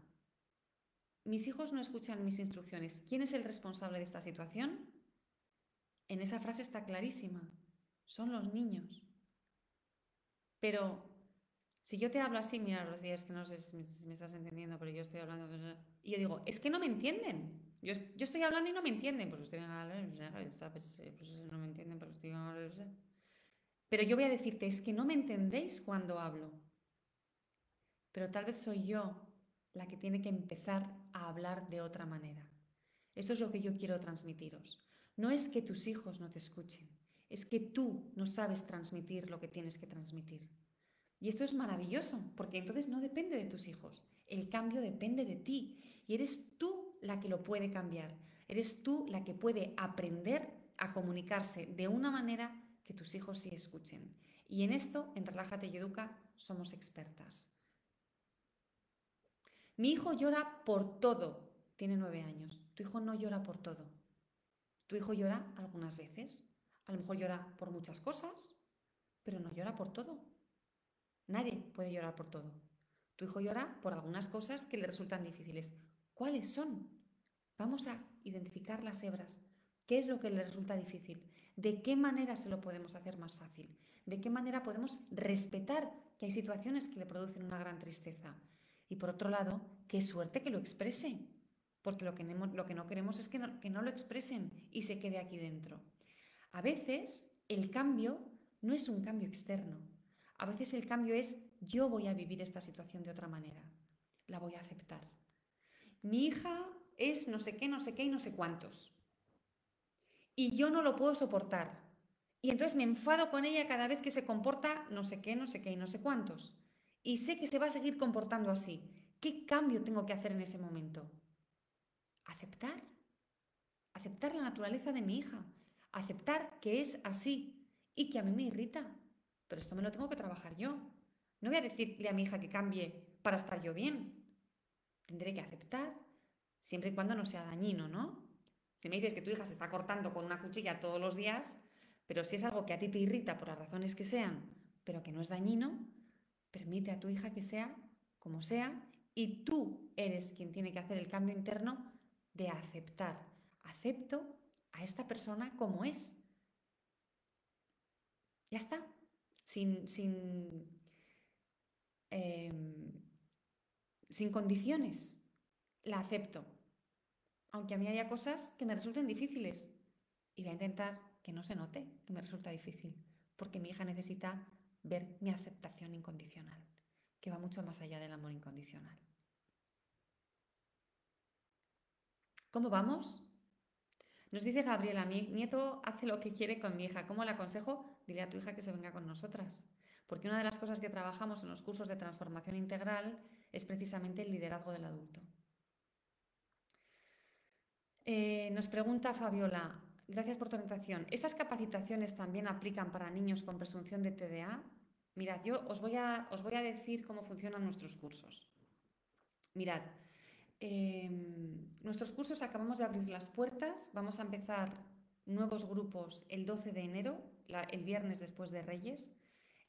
Mis hijos no escuchan mis instrucciones. ¿Quién es el responsable de esta situación? En esa frase está clarísima. Son los niños. Pero si yo te hablo así, mira, Rocío, es que no sé si me estás entendiendo, pero yo estoy hablando... Y yo digo, es que no me entienden. Yo, yo estoy hablando y no me entienden. Pues estoy pues, pues no me entienden, pero estoy Pero yo voy a decirte, es que no me entendéis cuando hablo. Pero tal vez soy yo la que tiene que empezar a hablar de otra manera. Eso es lo que yo quiero transmitiros. No es que tus hijos no te escuchen, es que tú no sabes transmitir lo que tienes que transmitir. Y esto es maravilloso, porque entonces no depende de tus hijos, el cambio depende de ti y eres tú la que lo puede cambiar. Eres tú la que puede aprender a comunicarse de una manera que tus hijos sí escuchen. Y en esto, en Relájate y Educa, somos expertas. Mi hijo llora por todo. Tiene nueve años. Tu hijo no llora por todo. Tu hijo llora algunas veces. A lo mejor llora por muchas cosas, pero no llora por todo. Nadie puede llorar por todo. Tu hijo llora por algunas cosas que le resultan difíciles. ¿Cuáles son? Vamos a identificar las hebras. ¿Qué es lo que le resulta difícil? ¿De qué manera se lo podemos hacer más fácil? ¿De qué manera podemos respetar que hay situaciones que le producen una gran tristeza? Y por otro lado, qué suerte que lo exprese, porque lo que, no queremos es que no, que no lo expresen y se quede aquí dentro. A veces el cambio no es un cambio externo, a veces el cambio es yo voy a vivir esta situación de otra manera, la voy a aceptar. Mi hija es no sé qué, no sé qué y no sé cuántos. Y yo no lo puedo soportar. Y entonces me enfado con ella cada vez que se comporta no sé qué, no sé qué y no sé cuántos. Y sé que se va a seguir comportando así. ¿Qué cambio tengo que hacer en ese momento? Aceptar. Aceptar la naturaleza de mi hija. Aceptar que es así y que a mí me irrita. Pero esto me lo tengo que trabajar yo. No voy a decirle a mi hija que cambie para estar yo bien. Tendré que aceptar, siempre y cuando no sea dañino, ¿no? Si me dices que tu hija se está cortando con una cuchilla todos los días, pero si es algo que a ti te irrita por las razones que sean, pero que no es dañino, permite a tu hija que sea como sea y tú eres quien tiene que hacer el cambio interno de aceptar. Acepto a esta persona como es. Ya está sin, sin, em, sin condiciones. La acepto. Aunque a mí haya cosas que me resulten difíciles. Y voy a intentar que no se note que me resulta difícil. Porque mi hija necesita ver mi aceptación incondicional, que va mucho más allá del amor incondicional. ¿Cómo vamos? Nos dice Gabriela, mi nieto hace lo que quiere con mi hija. ¿Cómo le aconsejo? Dile a tu hija que se venga con nosotras. Porque una de las cosas que trabajamos en los cursos de transformación integral es precisamente el liderazgo del adulto. Eh, nos pregunta Fabiola, gracias por tu orientación. ¿Estas capacitaciones también aplican para niños con presunción de TDA? Mirad, yo os voy a, os voy a decir cómo funcionan nuestros cursos. Mirad, Em, nuestros cursos acabamos de abrir las puertas, vamos a empezar nuevos grupos el 12 de enero, el viernes después de Reyes.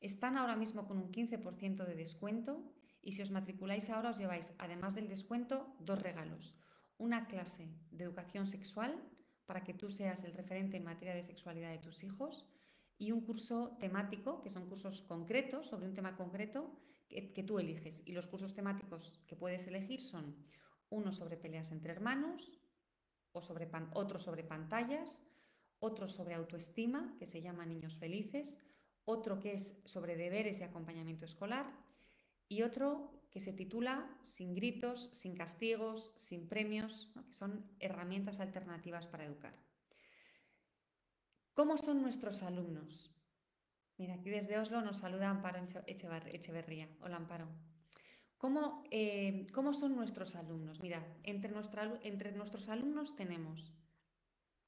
Están ahora mismo con un 15% de descuento y si os matriculáis ahora os lleváis, además del descuento, dos regalos. Una clase de educación sexual para que tú seas el referente en materia de sexualidad de tus hijos y un curso temático, que son cursos concretos sobre un tema concreto que, tú eliges. Y los cursos temáticos que puedes elegir son uno sobre peleas entre hermanos, o sobre otro sobre pantallas, otro sobre autoestima, que se llama Niños Felices, otro que es sobre deberes y acompañamiento escolar, y otro que se titula Sin gritos, sin castigos, sin premios, que son herramientas alternativas para educar. ¿Cómo son nuestros alumnos? Mira, aquí desde Oslo nos saluda Amparo Echeverría. Hola, Amparo. ¿Cómo, eh, ¿Cómo, son nuestros alumnos? Mira, entre, entre nuestros alumnos tenemos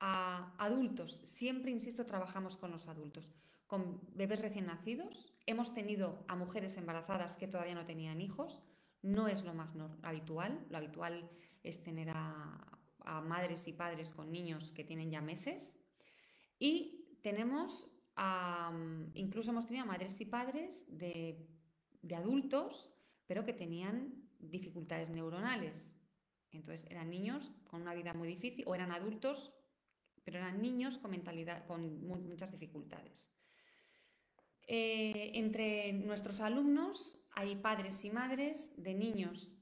a adultos, siempre, insisto, trabajamos con los adultos, con bebés recién nacidos, hemos tenido a mujeres embarazadas que todavía no tenían hijos, no es lo más habitual, lo habitual es tener a, a madres y padres con niños que tienen ya meses, y tenemos, incluso hemos tenido madres y padres de, adultos, pero que tenían dificultades neuronales. Entonces eran niños con una vida muy difícil o eran adultos, pero eran niños con mentalidad, con muchas dificultades. Eh, entre nuestros alumnos hay padres y madres de niños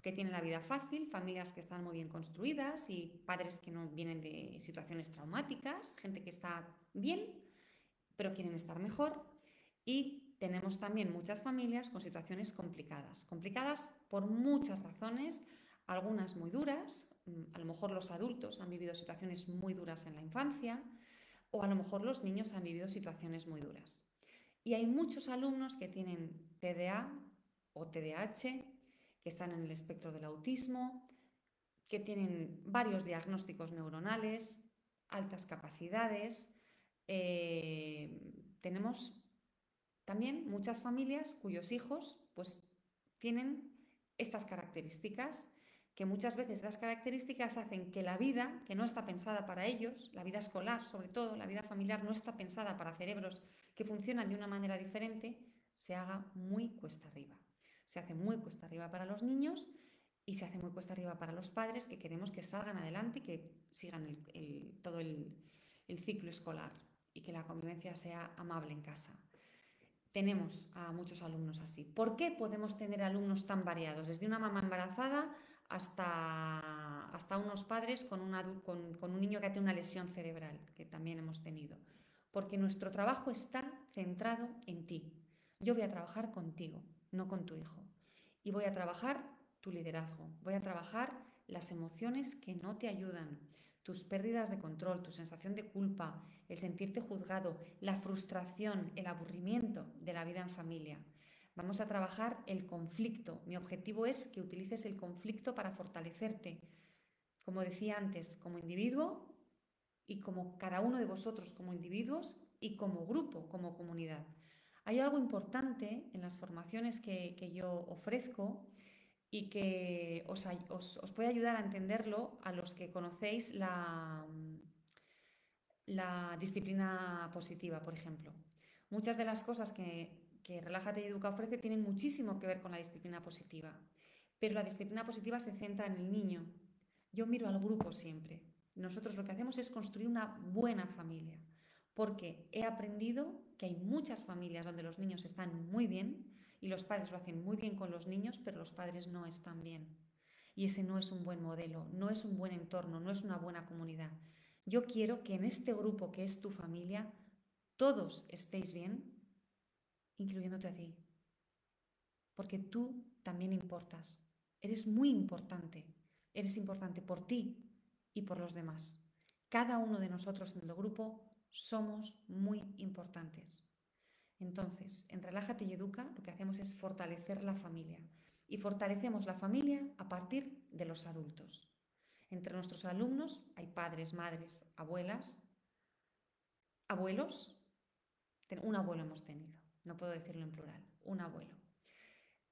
que tienen la vida fácil, familias que están muy bien construidas y padres que no vienen de situaciones traumáticas, gente que está bien, pero quieren estar mejor. Y tenemos también muchas familias con situaciones complicadas, complicadas por muchas razones, algunas muy duras, mm, a lo mejor los adultos han vivido situaciones muy duras en la infancia o a lo mejor los niños han vivido situaciones muy duras. Y hay muchos alumnos que tienen TDA o TDAH que están en el espectro del autismo, que tienen varios diagnósticos neuronales, altas capacidades. Eh, tenemos también muchas familias cuyos hijos pues, tienen estas características, que muchas veces estas características hacen que la vida, que no está pensada para ellos, la vida escolar sobre todo, la vida familiar no está pensada para cerebros que funcionan de una manera diferente, se haga muy cuesta arriba. Se hace muy cuesta arriba para los niños y se hace muy cuesta arriba para los padres que queremos que salgan adelante y que sigan todo el, ciclo escolar y que la convivencia sea amable en casa. Tenemos a muchos alumnos así. ¿Por qué podemos tener alumnos tan variados? Desde una mamá embarazada hasta, hasta unos padres con, con, con un niño que tiene una lesión cerebral, que también hemos tenido. Porque nuestro trabajo está centrado en ti. Yo voy a trabajar contigo no con tu hijo. Y voy a trabajar tu liderazgo, voy a trabajar las emociones que no te ayudan, tus pérdidas de control, tu sensación de culpa, el sentirte juzgado, la frustración, el aburrimiento de la vida en familia. Vamos a trabajar el conflicto. Mi objetivo es que utilices el conflicto para fortalecerte, como decía antes, como individuo y como cada uno de vosotros como individuos y como grupo, como comunidad. Hay algo importante en las formaciones que, yo ofrezco y que os, puede ayudar a entenderlo a los que conocéis la, la disciplina positiva, por ejemplo. Muchas de las cosas que, que Relájate y Educa ofrece tienen muchísimo que ver con la disciplina positiva, pero la disciplina positiva se centra en el niño. Yo miro al grupo siempre. Nosotros lo que hacemos es construir una buena familia, porque he aprendido que hay muchas familias donde los niños están muy bien y los padres lo hacen muy bien con los niños, pero los padres no están bien. Y ese no es un buen modelo, no es un buen entorno, no es una buena comunidad. Yo quiero que en este grupo que es tu familia, todos estéis bien, incluyéndote a ti. Porque tú también importas. Eres muy importante. Eres importante por ti y por los demás. Cada uno de nosotros en el grupo somos muy importantes. Entonces, en Relájate y Educa lo que hacemos es fortalecer la familia. Y fortalecemos la familia a partir de los adultos. Entre nuestros alumnos hay padres, madres, abuelas, abuelos. Un abuelo hemos tenido, no puedo decirlo en plural, un abuelo.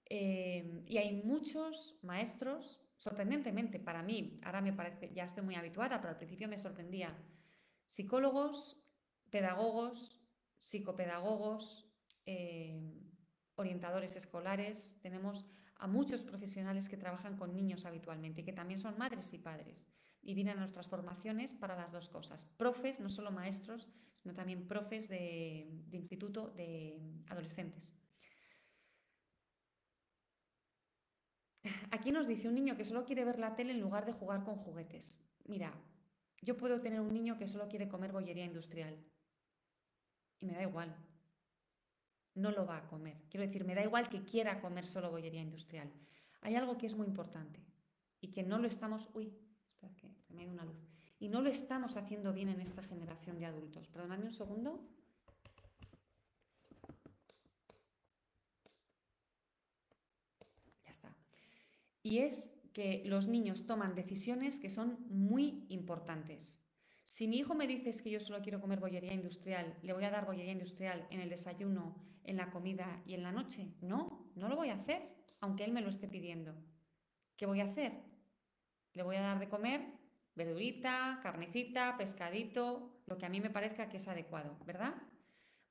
Eh, y hay muchos maestros, sorprendentemente para mí, ahora me parece, ya estoy muy habituada, pero al principio me sorprendía psicólogos, pedagogos, psicopedagogos, eh, orientadores escolares, tenemos a muchos profesionales que trabajan con niños habitualmente y que también son madres y padres y vienen a nuestras formaciones para las dos cosas. Profes, no solo maestros, sino también profes de, de instituto de adolescentes. Aquí nos dice un niño que solo quiere ver la tele en lugar de jugar con juguetes. Mira, yo puedo tener un niño que solo quiere comer bollería industrial y me da igual. No lo va a comer. Quiero decir, me da igual que quiera comer solo bollería industrial. Hay algo que es muy importante y que no lo estamos... Uy, espera que, me una luz. Y no lo estamos haciendo bien en esta generación de adultos. Perdonadme un segundo. Ya está. Y es que los niños toman decisiones que son muy importantes. Si mi hijo me dice que yo solo quiero comer bollería industrial, ¿le voy a dar bollería industrial en el desayuno, en la comida y en la noche? No, no lo voy a hacer, aunque él me lo esté pidiendo. ¿Qué voy a hacer? Le voy a dar de comer verdurita, carnecita, pescadito, lo que a mí me parezca que es adecuado, ¿verdad?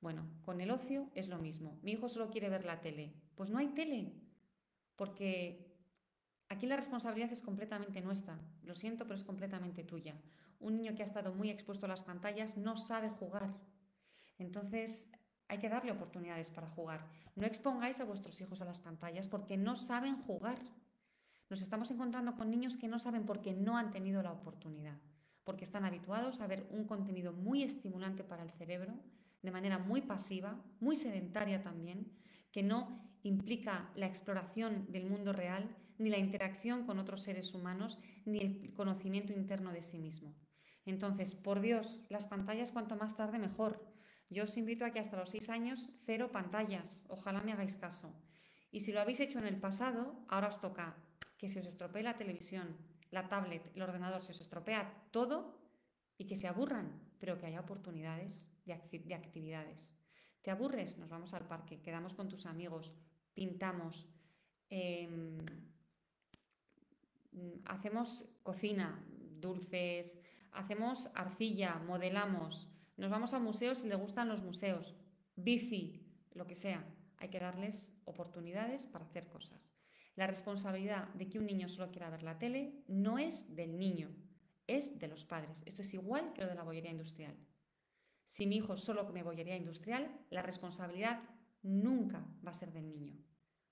Bueno, con el ocio es lo mismo. Mi hijo solo quiere ver la tele. Pues no hay tele, porque Aquí la responsabilidad es completamente nuestra, lo siento, pero es completamente tuya. Un niño que ha estado muy expuesto a las pantallas no sabe jugar. Entonces, hay que darle oportunidades para jugar. No expongáis a vuestros hijos a las pantallas porque no saben jugar. Nos estamos encontrando con niños que no saben porque no han tenido la oportunidad, porque están habituados a ver un contenido muy estimulante para el cerebro, de manera muy pasiva, muy sedentaria también, que no implica la exploración del mundo real ni la interacción con otros seres humanos, ni el conocimiento interno de sí mismo. Entonces, por Dios, las pantallas cuanto más tarde mejor. Yo os invito a que hasta los seis años, cero pantallas. Ojalá me hagáis caso. Y si lo habéis hecho en el pasado, ahora os toca que se os estropee la televisión, la tablet, el ordenador, se os estropea todo y que se aburran, pero que haya oportunidades de, actividades. ¿Te aburres? Nos vamos al parque, quedamos con tus amigos, pintamos, em, hacemos cocina, dulces, hacemos arcilla, modelamos, nos vamos a museos si le gustan los museos, bici, lo que sea. Hay que darles oportunidades para hacer cosas. La responsabilidad de que un niño solo quiera ver la tele no es del niño, es de los padres. Esto es igual que lo de la bollería industrial. Si mi hijo solo come bollería industrial, la responsabilidad nunca va a ser del niño,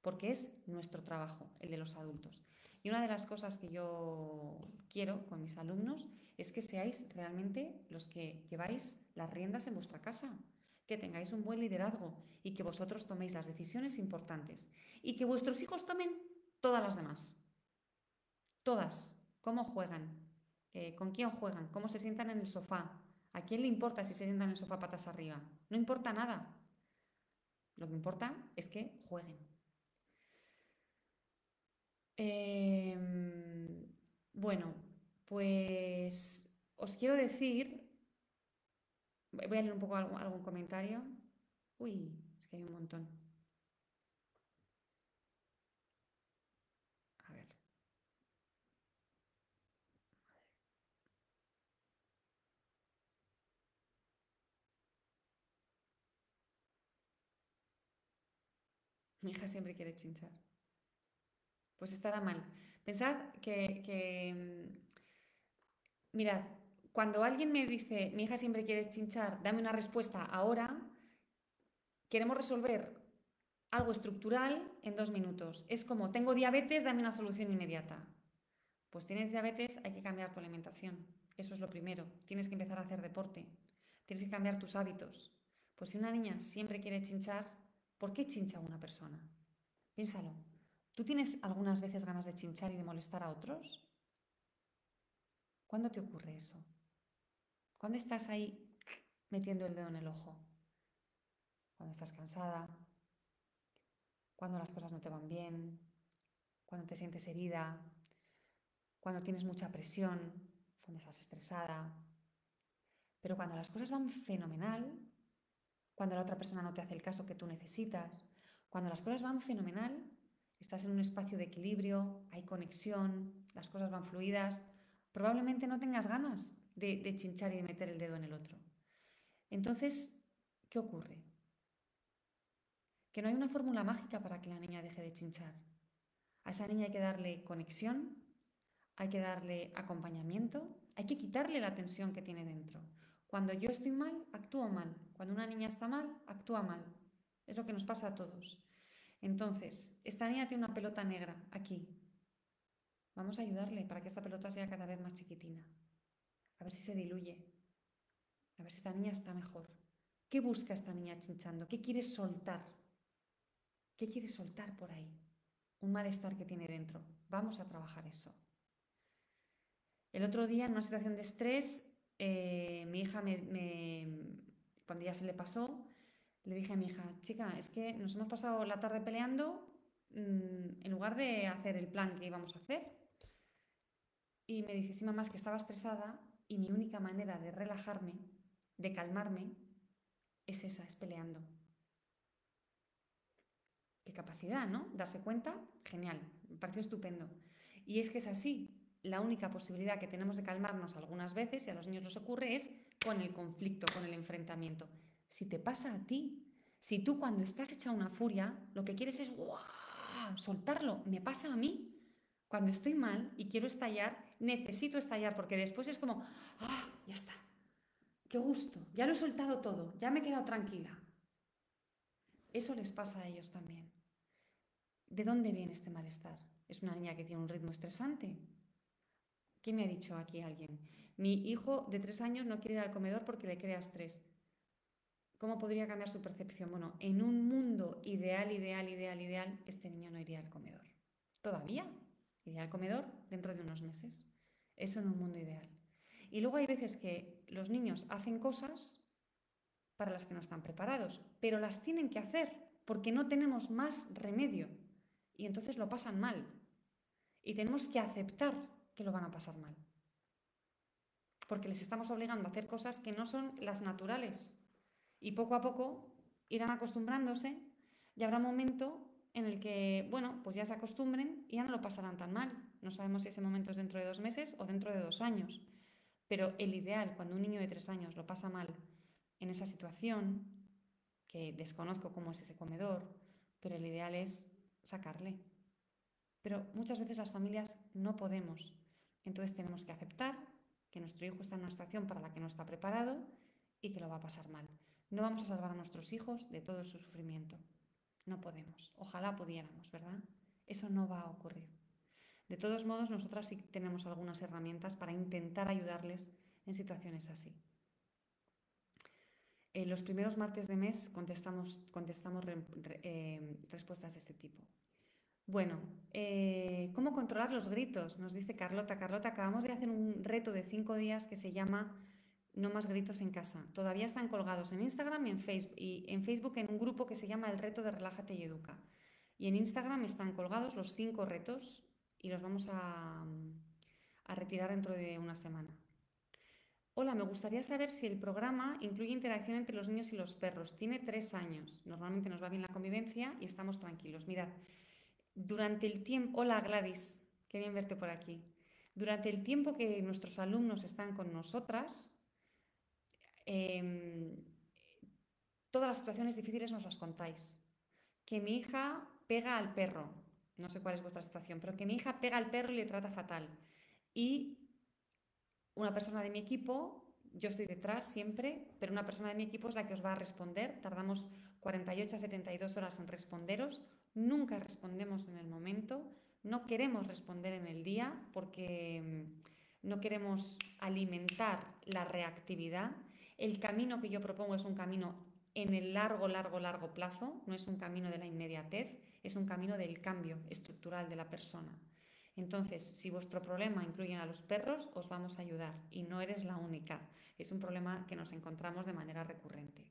porque es nuestro trabajo, el de los adultos. Y una de las cosas que yo quiero con mis alumnos es que seáis realmente los que lleváis las riendas en vuestra casa, que tengáis un buen liderazgo y que vosotros toméis las decisiones importantes y que vuestros hijos tomen todas las demás. Todas. ¿Cómo juegan? Eh, ¿Con quién juegan? ¿Cómo se sientan en el sofá? ¿A quién le importa si se sientan en el sofá patas arriba? No importa nada. Lo que importa es que jueguen. Em, bueno, pues os quiero decir, voy a leer un poco algún, comentario. Uy, es que hay un montón. A ver. Mi hija siempre quiere chinchar pues estará mal. Pensad que, mm, mirad, cuando alguien me dice, mi hija siempre quiere chinchar, dame una respuesta ahora, queremos resolver algo estructural en dos minutos. Es como, tengo diabetes, dame una solución inmediata. Pues tienes diabetes, hay que cambiar tu alimentación. Eso es lo primero. Tienes que empezar a hacer deporte. Tienes que cambiar tus hábitos. Pues si una niña siempre quiere chinchar, ¿por qué chincha una persona? Piénsalo. ¿Tú tienes algunas veces ganas de chinchar y de molestar a otros? ¿Cuándo te ocurre eso? ¿Cuándo estás ahí metiendo el dedo en el ojo? Cuando estás cansada, cuando las cosas no te van bien, cuando te sientes herida, cuando tienes mucha presión, cuando estás estresada. Pero cuando las cosas van fenomenal, cuando la otra persona no te hace el caso que tú necesitas, cuando las cosas van fenomenal, estás en un espacio de equilibrio, hay conexión, las cosas van fluidas, probablemente no tengas ganas de, chinchar y de meter el dedo en el otro. Entonces, ¿qué ocurre? Que no hay una fórmula mágica para que la niña deje de chinchar. A esa niña hay que darle conexión, hay que darle acompañamiento, hay que quitarle la tensión que tiene dentro. Cuando yo estoy mal, actúo mal. Cuando una niña está mal, actúa mal. Es lo que nos pasa a todos. Entonces, esta niña tiene una pelota negra aquí. Vamos a ayudarle para que esta pelota sea cada vez más chiquitina. A ver si se diluye. A ver si esta niña está mejor. ¿Qué busca esta niña chinchando? ¿Qué quiere soltar? ¿Qué quiere soltar por ahí? Un malestar que tiene dentro. Vamos a trabajar eso. El otro día, en una situación de estrés, eh, mi hija me, cuando ya se le pasó, le dije a mi hija, chica, es que nos hemos pasado la tarde peleando mm, en lugar de hacer el plan que íbamos a hacer. Y me dice, sí, mamá, es que estaba estresada y mi única manera de relajarme, de calmarme, es esa, es peleando. Qué capacidad, ¿no? Darse cuenta, genial, me pareció estupendo. Y es que es así, la única posibilidad que tenemos de calmarnos algunas veces, y a los niños nos ocurre, es con el conflicto, con el enfrentamiento. Si te pasa a ti, si tú cuando estás hecha una furia, lo que quieres es soltarlo, me pasa a mí. Cuando estoy mal y quiero estallar, necesito estallar porque después es como, ah, ya está, qué gusto, ya lo he soltado todo, ya me he quedado tranquila. Eso les pasa a ellos también. ¿De dónde viene este malestar? ¿Es una niña que tiene un ritmo estresante? ¿Qué me ha dicho aquí alguien? Mi hijo de tres años no quiere ir al comedor porque le crea estrés. ¿Cómo podría cambiar su percepción? Bueno, en un mundo ideal, ideal, ideal, ideal, este niño no iría al comedor. Todavía, Iría al comedor dentro de unos meses. Eso en un mundo ideal. Y luego hay veces que los niños hacen cosas para las que no están preparados, pero las tienen que hacer porque no tenemos más remedio. Y entonces lo pasan mal. Y tenemos que aceptar que lo van a pasar mal. Porque les estamos obligando a hacer cosas que no son las naturales. Y poco a poco irán acostumbrándose y habrá un momento en el que, bueno, pues ya se acostumbren y ya no lo pasarán tan mal. No sabemos si ese momento es dentro de dos meses o dentro de dos años. Pero el ideal, cuando un niño de tres años lo pasa mal en esa situación, que desconozco cómo es ese comedor, pero el ideal es sacarle. Pero muchas veces las familias no podemos. Entonces tenemos que aceptar que nuestro hijo está en una situación para la que no está preparado y que lo va a pasar mal. No vamos a salvar a nuestros hijos de todo su sufrimiento. No podemos. Ojalá pudiéramos, ¿verdad? Eso no va a ocurrir. De todos modos, nosotras sí tenemos algunas herramientas para intentar ayudarles en situaciones así. En los primeros martes de mes contestamos, contestamos eh, respuestas de este tipo. Bueno, eh, ¿cómo controlar los gritos? Nos dice Carlota. Carlota, acabamos de hacer un reto de cinco días que se llama no más gritos en casa. Todavía están colgados en Instagram y en Facebook, y en Facebook en un grupo que se llama El Reto de Relájate y Educa. Y en Instagram están colgados los cinco retos y los vamos a, a retirar dentro de una semana. Hola, me gustaría saber si el programa incluye interacción entre los niños y los perros. Tiene tres años. Normalmente nos va bien la convivencia y estamos tranquilos. Mirad, durante el tiempo... Hola Gladys, qué bien verte por aquí. Durante el tiempo que nuestros alumnos están con nosotras, Em, todas las situaciones difíciles nos las contáis. Que mi hija pega al perro, no sé cuál es vuestra situación, pero que mi hija pega al perro y le trata fatal. Y una persona de mi equipo, yo estoy detrás siempre, pero una persona de mi equipo es la que os va a responder. Tardamos 48 a 72 horas en responderos. Nunca respondemos en el momento. No queremos responder en el día porque em, no queremos alimentar la reactividad el camino que yo propongo es un camino en el largo, largo, largo plazo, no es un camino de la inmediatez, es un camino del cambio estructural de la persona. Entonces, si vuestro problema incluye a los perros, os vamos a ayudar y no eres la única. Es un problema que nos encontramos de manera recurrente.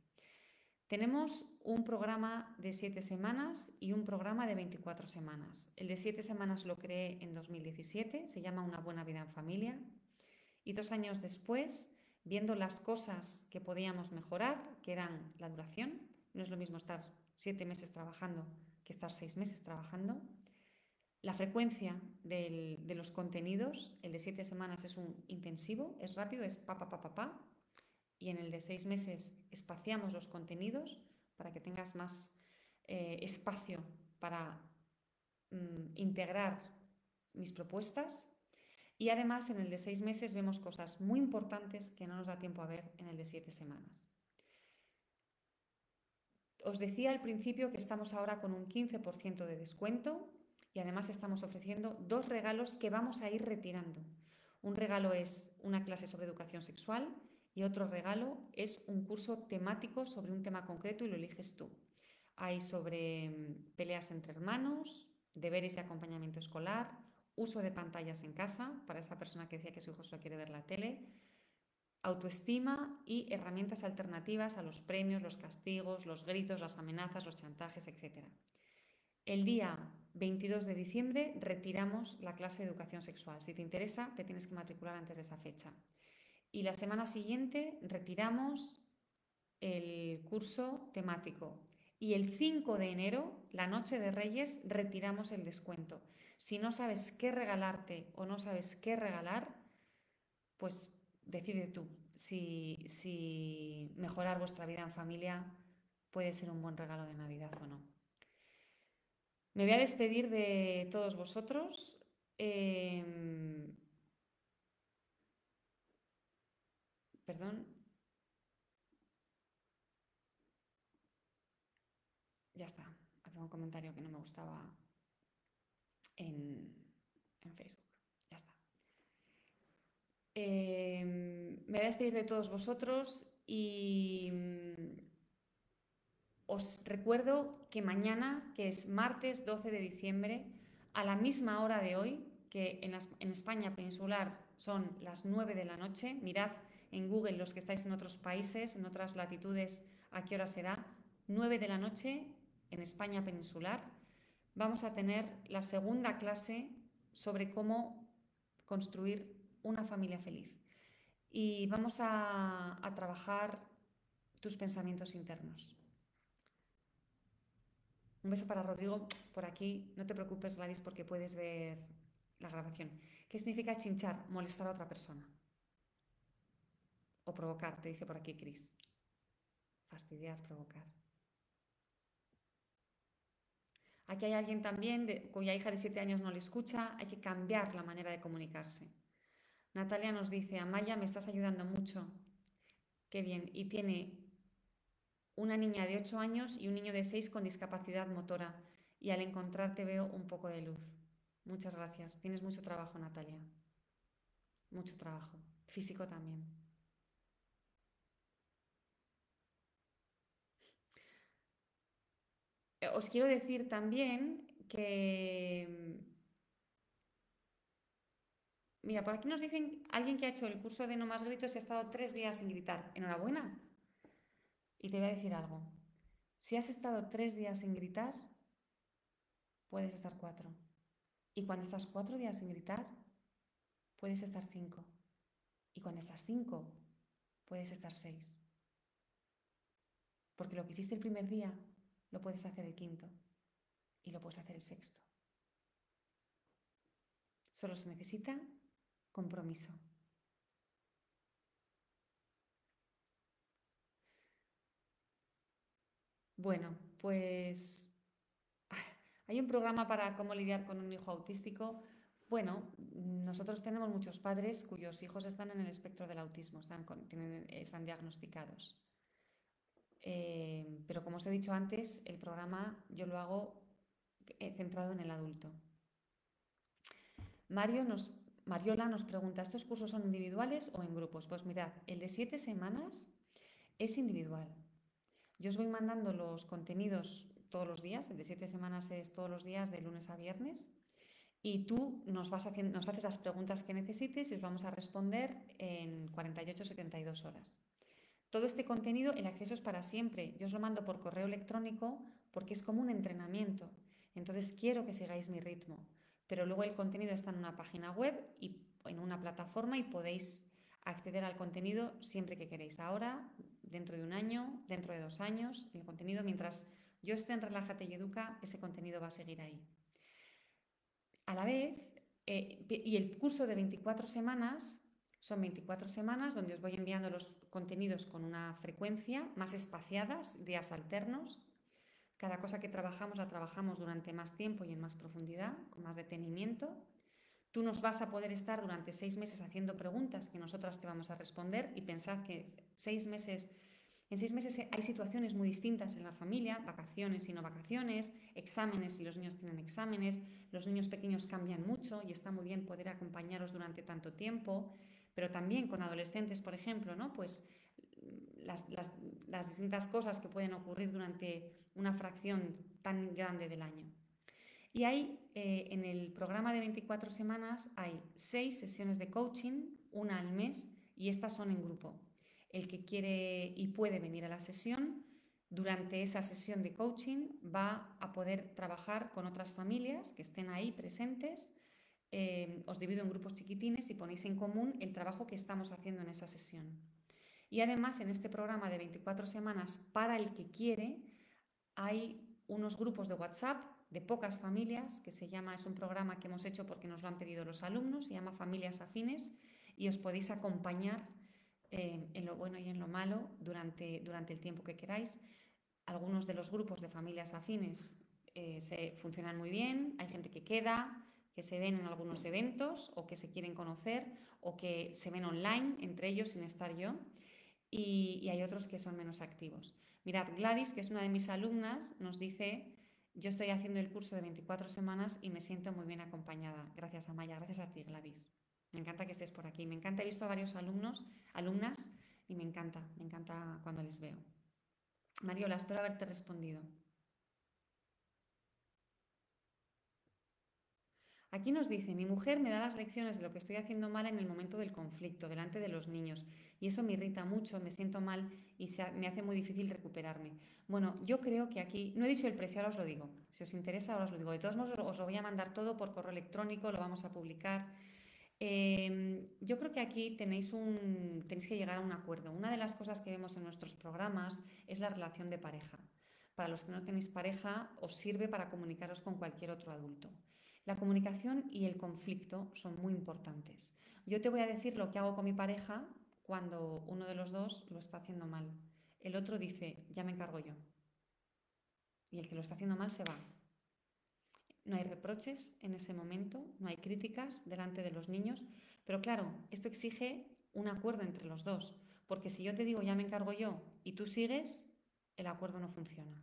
Tenemos un programa de siete semanas y un programa de 24 semanas. El de siete semanas lo creé en 2017, se llama Una buena vida en familia. Y dos años después viendo las cosas que podíamos mejorar, que eran la duración. No es lo mismo estar siete meses trabajando que estar seis meses trabajando. La frecuencia de los contenidos, el de siete semanas es un intensivo, es rápido, es pa, pa, pa, pa, pa, y en el de seis meses espaciamos los contenidos para que tengas más eh, espacio para mm, integrar mis propuestas. Y además en el de seis meses vemos cosas muy importantes que no nos da tiempo a ver en el de siete semanas. Os decía al principio que estamos ahora con un 15% de descuento y además estamos ofreciendo dos regalos que vamos a ir retirando. Un regalo es una clase sobre educación sexual y otro regalo es un curso temático sobre un tema concreto y lo eliges tú. Hay sobre mm, peleas entre hermanos, deberes y acompañamiento escolar, uso de pantallas en casa para esa persona que decía que su hijo solo quiere ver la tele, autoestima y herramientas alternativas a los premios, los castigos, los gritos, las amenazas, los chantajes, etc. El día 22 de diciembre retiramos la clase de educación sexual. Si te interesa, te tienes que matricular antes de esa fecha. Y la semana siguiente retiramos el curso temático. Y el 5 de enero, la noche de Reyes, retiramos el descuento. Si no sabes qué regalarte o no sabes qué regalar, pues decide tú si, si mejorar vuestra vida en familia puede ser un buen regalo de Navidad o no. Me voy a despedir de todos vosotros. Em, perdón. Ya está. Había un comentario que no me gustaba en, Facebook. Ya está. Em, me voy a despedir de todos vosotros y os recuerdo que mañana, que es martes 12 de diciembre, a la misma hora de hoy, que en, España peninsular son las 9 de la noche, mirad en Google los que estáis en otros países, en otras latitudes, a qué hora será, 9 de la noche en España peninsular, vamos a tener la segunda clase sobre cómo construir una familia feliz. Y vamos a trabajar tus pensamientos internos. Un beso para Rodrigo por aquí. No te preocupes, Gladys, porque puedes ver la grabación. ¿Qué significa chinchar? Molestar a otra persona. O provocar, te dice por aquí Cris. Fastidiar, provocar. Aquí hay alguien también cuya hija de 7 años no le escucha. Hay que cambiar la manera de comunicarse. Natalia nos dice, Amaya, me estás ayudando mucho. Qué bien. Y tiene una niña de 8 años y un niño de 6 con discapacidad motora. Y al encontrarte veo un poco de luz. Muchas gracias. Tienes mucho trabajo, Natalia. Mucho trabajo. Físico también. Os quiero decir también que... Mira, por aquí nos dicen alguien que ha hecho el curso de No Más Gritos y ha estado tres días sin gritar. Enhorabuena. Y te voy a decir algo. Si has estado tres días sin gritar, puedes estar cuatro. Y cuando estás cuatro días sin gritar, puedes estar cinco. Y cuando estás cinco, puedes estar seis. Porque lo que hiciste el primer día, lo puedes hacer el quinto. Y lo puedes hacer el sexto. Solo se necesita compromiso. Bueno, pues hay un programa para cómo lidiar con un hijo autístico. Bueno, nosotros tenemos muchos padres cuyos hijos están en el espectro del autismo, están, están diagnosticados. Eh, pero como os he dicho antes, el programa yo lo hago eh, centrado en el adulto. Mario nos, Mariola nos pregunta, ¿estos cursos son individuales o en grupos? Pues mirad, el de siete semanas es individual. Yo os voy mandando los contenidos todos los días, el de siete semanas es todos los días de lunes a viernes, y tú nos, vas haciendo, nos haces las preguntas que necesites y os vamos a responder en 48-72 horas. Todo este contenido, el acceso es para siempre. Yo os lo mando por correo electrónico porque es como un entrenamiento. Entonces quiero que sigáis mi ritmo. Pero luego el contenido está en una página web y en una plataforma y podéis acceder al contenido siempre que queréis. Ahora dentro de un año, dentro de dos años, el contenido, mientras yo esté en Relájate y Educa, ese contenido va a seguir ahí. a la vez, eh, y el curso de 24 semanas son 24 semanas donde os voy enviando los contenidos con una frecuencia más espaciadas, días alternos. Cada cosa que trabajamos la trabajamos durante más tiempo y en más profundidad, con más detenimiento. Tú nos vas a poder estar durante seis meses haciendo preguntas que nosotras te vamos a responder y pensad que seis meses, en seis meses hay situaciones muy distintas en la familia, vacaciones y no vacaciones, exámenes si los niños tienen exámenes, los niños pequeños cambian mucho y está muy bien poder acompañaros durante tanto tiempo pero también con adolescentes, por ejemplo, ¿no? Pues las, distintas cosas que pueden ocurrir durante una fracción tan grande del año. Y hay, eh, en el programa de 24 semanas, hay seis sesiones de coaching, una al mes, y estas son en grupo. El que quiere y puede venir a la sesión, durante esa sesión de coaching va a poder trabajar con otras familias que estén ahí presentes Em, os divido en grupos chiquitines y ponéis en común el trabajo que estamos haciendo en esa sesión. Y además en este programa de 24 semanas para el que quiere hay unos grupos de WhatsApp de pocas familias que se llama, es un programa que hemos hecho porque nos lo han pedido los alumnos, se llama Familias Afines y os podéis acompañar em, en lo bueno y en lo malo durante, durante el tiempo que queráis. Algunos de los grupos de familias afines eh, se funcionan muy bien, hay gente que queda, que se ven en algunos eventos o que se quieren conocer o que se ven online, entre ellos sin estar yo, y, hay otros que son menos activos. Mirad, Gladys, que es una de mis alumnas, nos dice, yo estoy haciendo el curso de 24 semanas y me siento muy bien acompañada. Gracias a Maya, gracias a ti, Gladys. Me encanta que estés por aquí. Me encanta, he visto a varios alumnos, alumnas, y me encanta, me encanta cuando les veo. Mariola, espero haberte respondido. Aquí nos dice, mi mujer me da las lecciones de lo que estoy haciendo mal en el momento del conflicto, delante de los niños, y eso me irrita mucho, me siento mal y me hace muy difícil recuperarme. Bueno, yo creo que aquí, no he dicho el precio, ahora os lo digo, si os interesa ahora os lo digo, de todos modos os lo voy a mandar todo por correo electrónico, lo vamos a publicar. Em, yo creo que aquí tenéis, que llegar a un acuerdo. Una de las cosas que vemos en nuestros programas es la relación de pareja. Para los que no tenéis pareja, os sirve para comunicaros con cualquier otro adulto. La comunicación y el conflicto son muy importantes. Yo te voy a decir lo que hago con mi pareja cuando uno de los dos lo está haciendo mal. El otro dice, ya me encargo yo. Y el que lo está haciendo mal se va. No hay reproches en ese momento, no hay críticas delante de los niños, pero claro, esto exige un acuerdo entre los dos, porque si yo te digo ya me encargo yo y tú sigues, el acuerdo no funciona.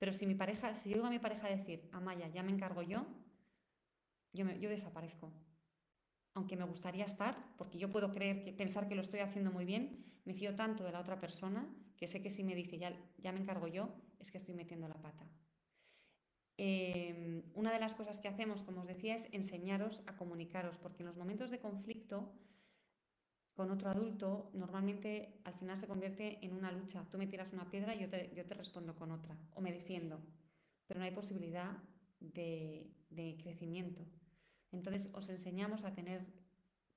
Pero si mi pareja, si yo digo a mi pareja decir, Amaya, ya me encargo yo, yo, desaparezco. Aunque me gustaría estar, porque yo puedo creer que, pensar que lo estoy haciendo muy bien, me fío tanto de la otra persona que sé que si me dice ya, me encargo yo, es que estoy metiendo la pata. Em, una de las cosas que hacemos, como os decía, es enseñaros a comunicaros, porque en los momentos de conflicto con otro adulto, normalmente al final se convierte en una lucha. Tú me tiras una piedra y yo te, respondo con otra, o me defiendo, pero no hay posibilidad de crecimiento. Entonces os enseñamos a tener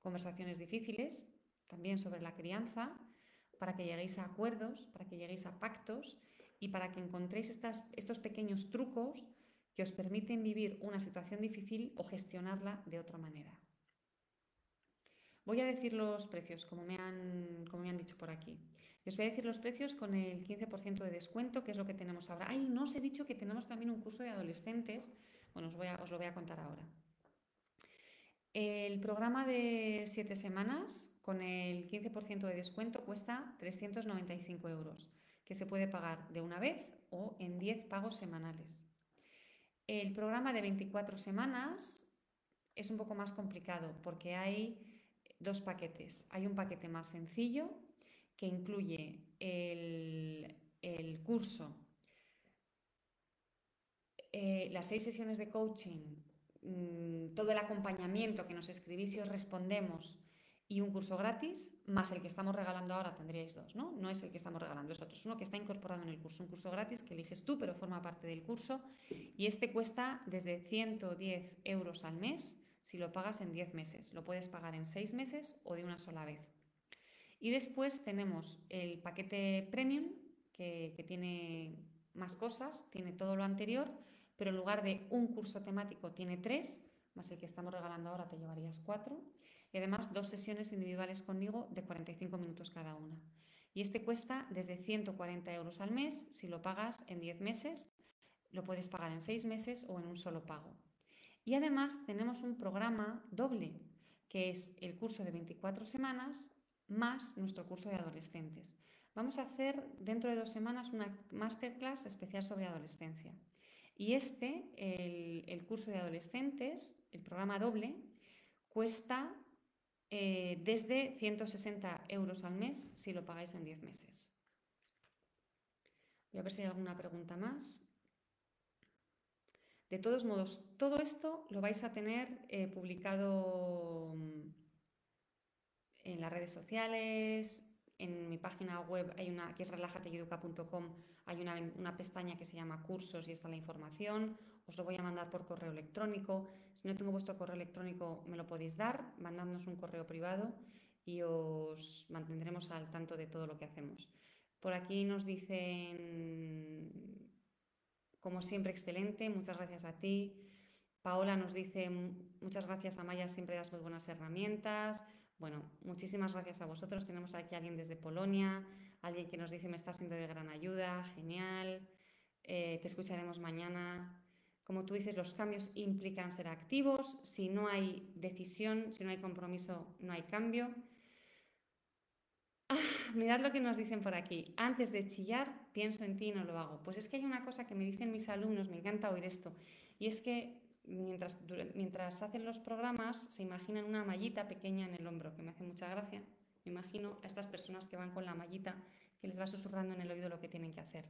conversaciones difíciles, también sobre la crianza, para que lleguéis a acuerdos, para que lleguéis a pactos y para que encontréis estos pequeños trucos que os permiten vivir una situación difícil o gestionarla de otra manera. Voy a decir los precios, como me han, como me han dicho por aquí. Os voy a decir los precios con el 15% de descuento, que es lo que tenemos ahora. Ay, no os he dicho que tenemos también un curso de adolescentes. Bueno, os, lo voy a contar ahora. El programa de 7 semanas con el 15% de descuento cuesta 395 euros, que se puede pagar de una vez o en 10 pagos semanales. El programa de 24 semanas es un poco más complicado porque hay dos paquetes. Hay un paquete más sencillo que incluye el, curso, eh, las seis sesiones de coaching Mm, todo el acompañamiento que nos escribís y os respondemos y un curso gratis, más el que estamos regalando ahora, tendríais dos, ¿no? No es el que estamos regalando, es otro, es uno que está incorporado en el curso, un curso gratis que eliges tú, pero forma parte del curso, y este cuesta desde 110 euros al mes si lo pagas en 10 meses. Lo puedes pagar en 6 meses o de una sola vez. Y después tenemos el paquete premium, que, que tiene más cosas, tiene todo lo anterior, pero en lugar de un curso temático tiene tres, más el que estamos regalando ahora te llevarías cuatro. Y además dos sesiones individuales conmigo de 45 minutos cada una. Y este cuesta desde 140 euros al mes si lo pagas en 10 meses. Lo puedes pagar en 6 meses o en un solo pago. Y además tenemos un programa doble, que es el curso de 24 semanas más nuestro curso de adolescentes. Vamos a hacer dentro de dos semanas una masterclass especial sobre adolescencia. Y este, el, curso de adolescentes, el programa doble, cuesta eh, desde 160 euros al mes si lo pagáis en 10 meses. Voy a ver si hay alguna pregunta más. De todos modos, todo esto lo vais a tener eh, publicado mm, en las redes sociales, en mi página web hay una que es relajateyeduca.com, hay una, pestaña que se llama cursos y está la información. Os lo voy a mandar por correo electrónico. Si no tengo vuestro correo electrónico, me lo podéis dar, mandadnos un correo privado y os mantendremos al tanto de todo lo que hacemos. Por aquí nos dicen, como siempre, excelente, muchas gracias a ti. Paola nos dice, muchas gracias a Maya, siempre das muy buenas herramientas. Bueno, muchísimas gracias a vosotros. Tenemos aquí a alguien desde Polonia, alguien que nos dice me está siendo de gran ayuda, genial. Eh, te escucharemos mañana. Como tú dices, los cambios implican ser activos. Si no hay decisión, si no hay compromiso, no hay cambio. Ah, mirad lo que nos dicen por aquí. Antes de chillar, pienso en ti y no lo hago. Pues es que hay una cosa que me dicen mis alumnos, me encanta oír esto, y es que mientras, mientras hacen los programas, se imaginan una mallita pequeña en el hombro, que me hace mucha gracia. Me imagino a estas personas que van con la mallita que les va susurrando en el oído lo que tienen que hacer.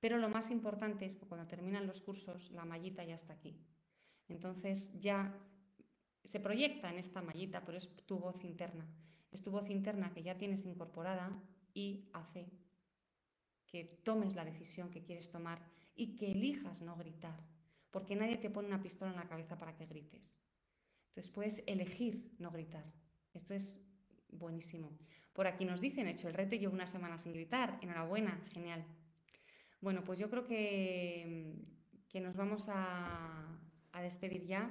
Pero lo más importante es que cuando terminan los cursos, la mallita ya está aquí. Entonces ya se proyecta en esta mallita, pero es tu voz interna. Es tu voz interna que ya tienes incorporada y hace que tomes la decisión que quieres tomar y que elijas no gritar, porque nadie te pone una pistola en la cabeza para que grites. Entonces puedes elegir no gritar. Esto es buenísimo. Por aquí nos dicen, hecho el reto y llevo una semana sin gritar. Enhorabuena, genial. Bueno, pues yo creo que, que nos vamos a, despedir ya.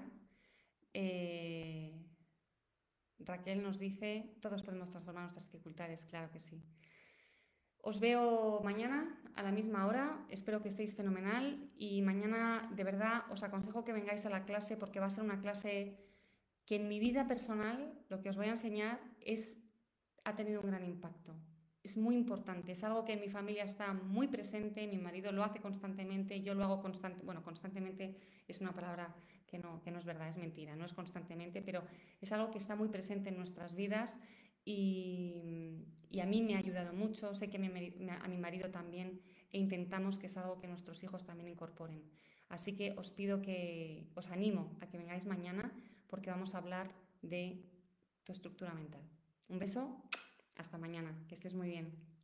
Eh, Raquel nos dice, todos podemos transformar nuestras dificultades, claro que sí. Os veo mañana a la misma hora, espero que estéis fenomenal y mañana de verdad os aconsejo que vengáis a la clase porque va a ser una clase que en mi vida personal lo que os voy a enseñar es ha tenido un gran impacto. Es muy importante, es algo que en mi familia está muy presente, mi marido lo hace constantemente, yo lo hago constante, bueno, constantemente es una palabra que no, que no es verdad, es mentira, no es constantemente, pero es algo que está muy presente en nuestras vidas y, a mí me ha ayudado mucho, sé que a mi marido también e intentamos que es algo que nuestros hijos también incorporen. Así que os pido que os animo a que vengáis mañana porque vamos a hablar de tu estructura mental. Un beso, hasta mañana, que estés muy bien.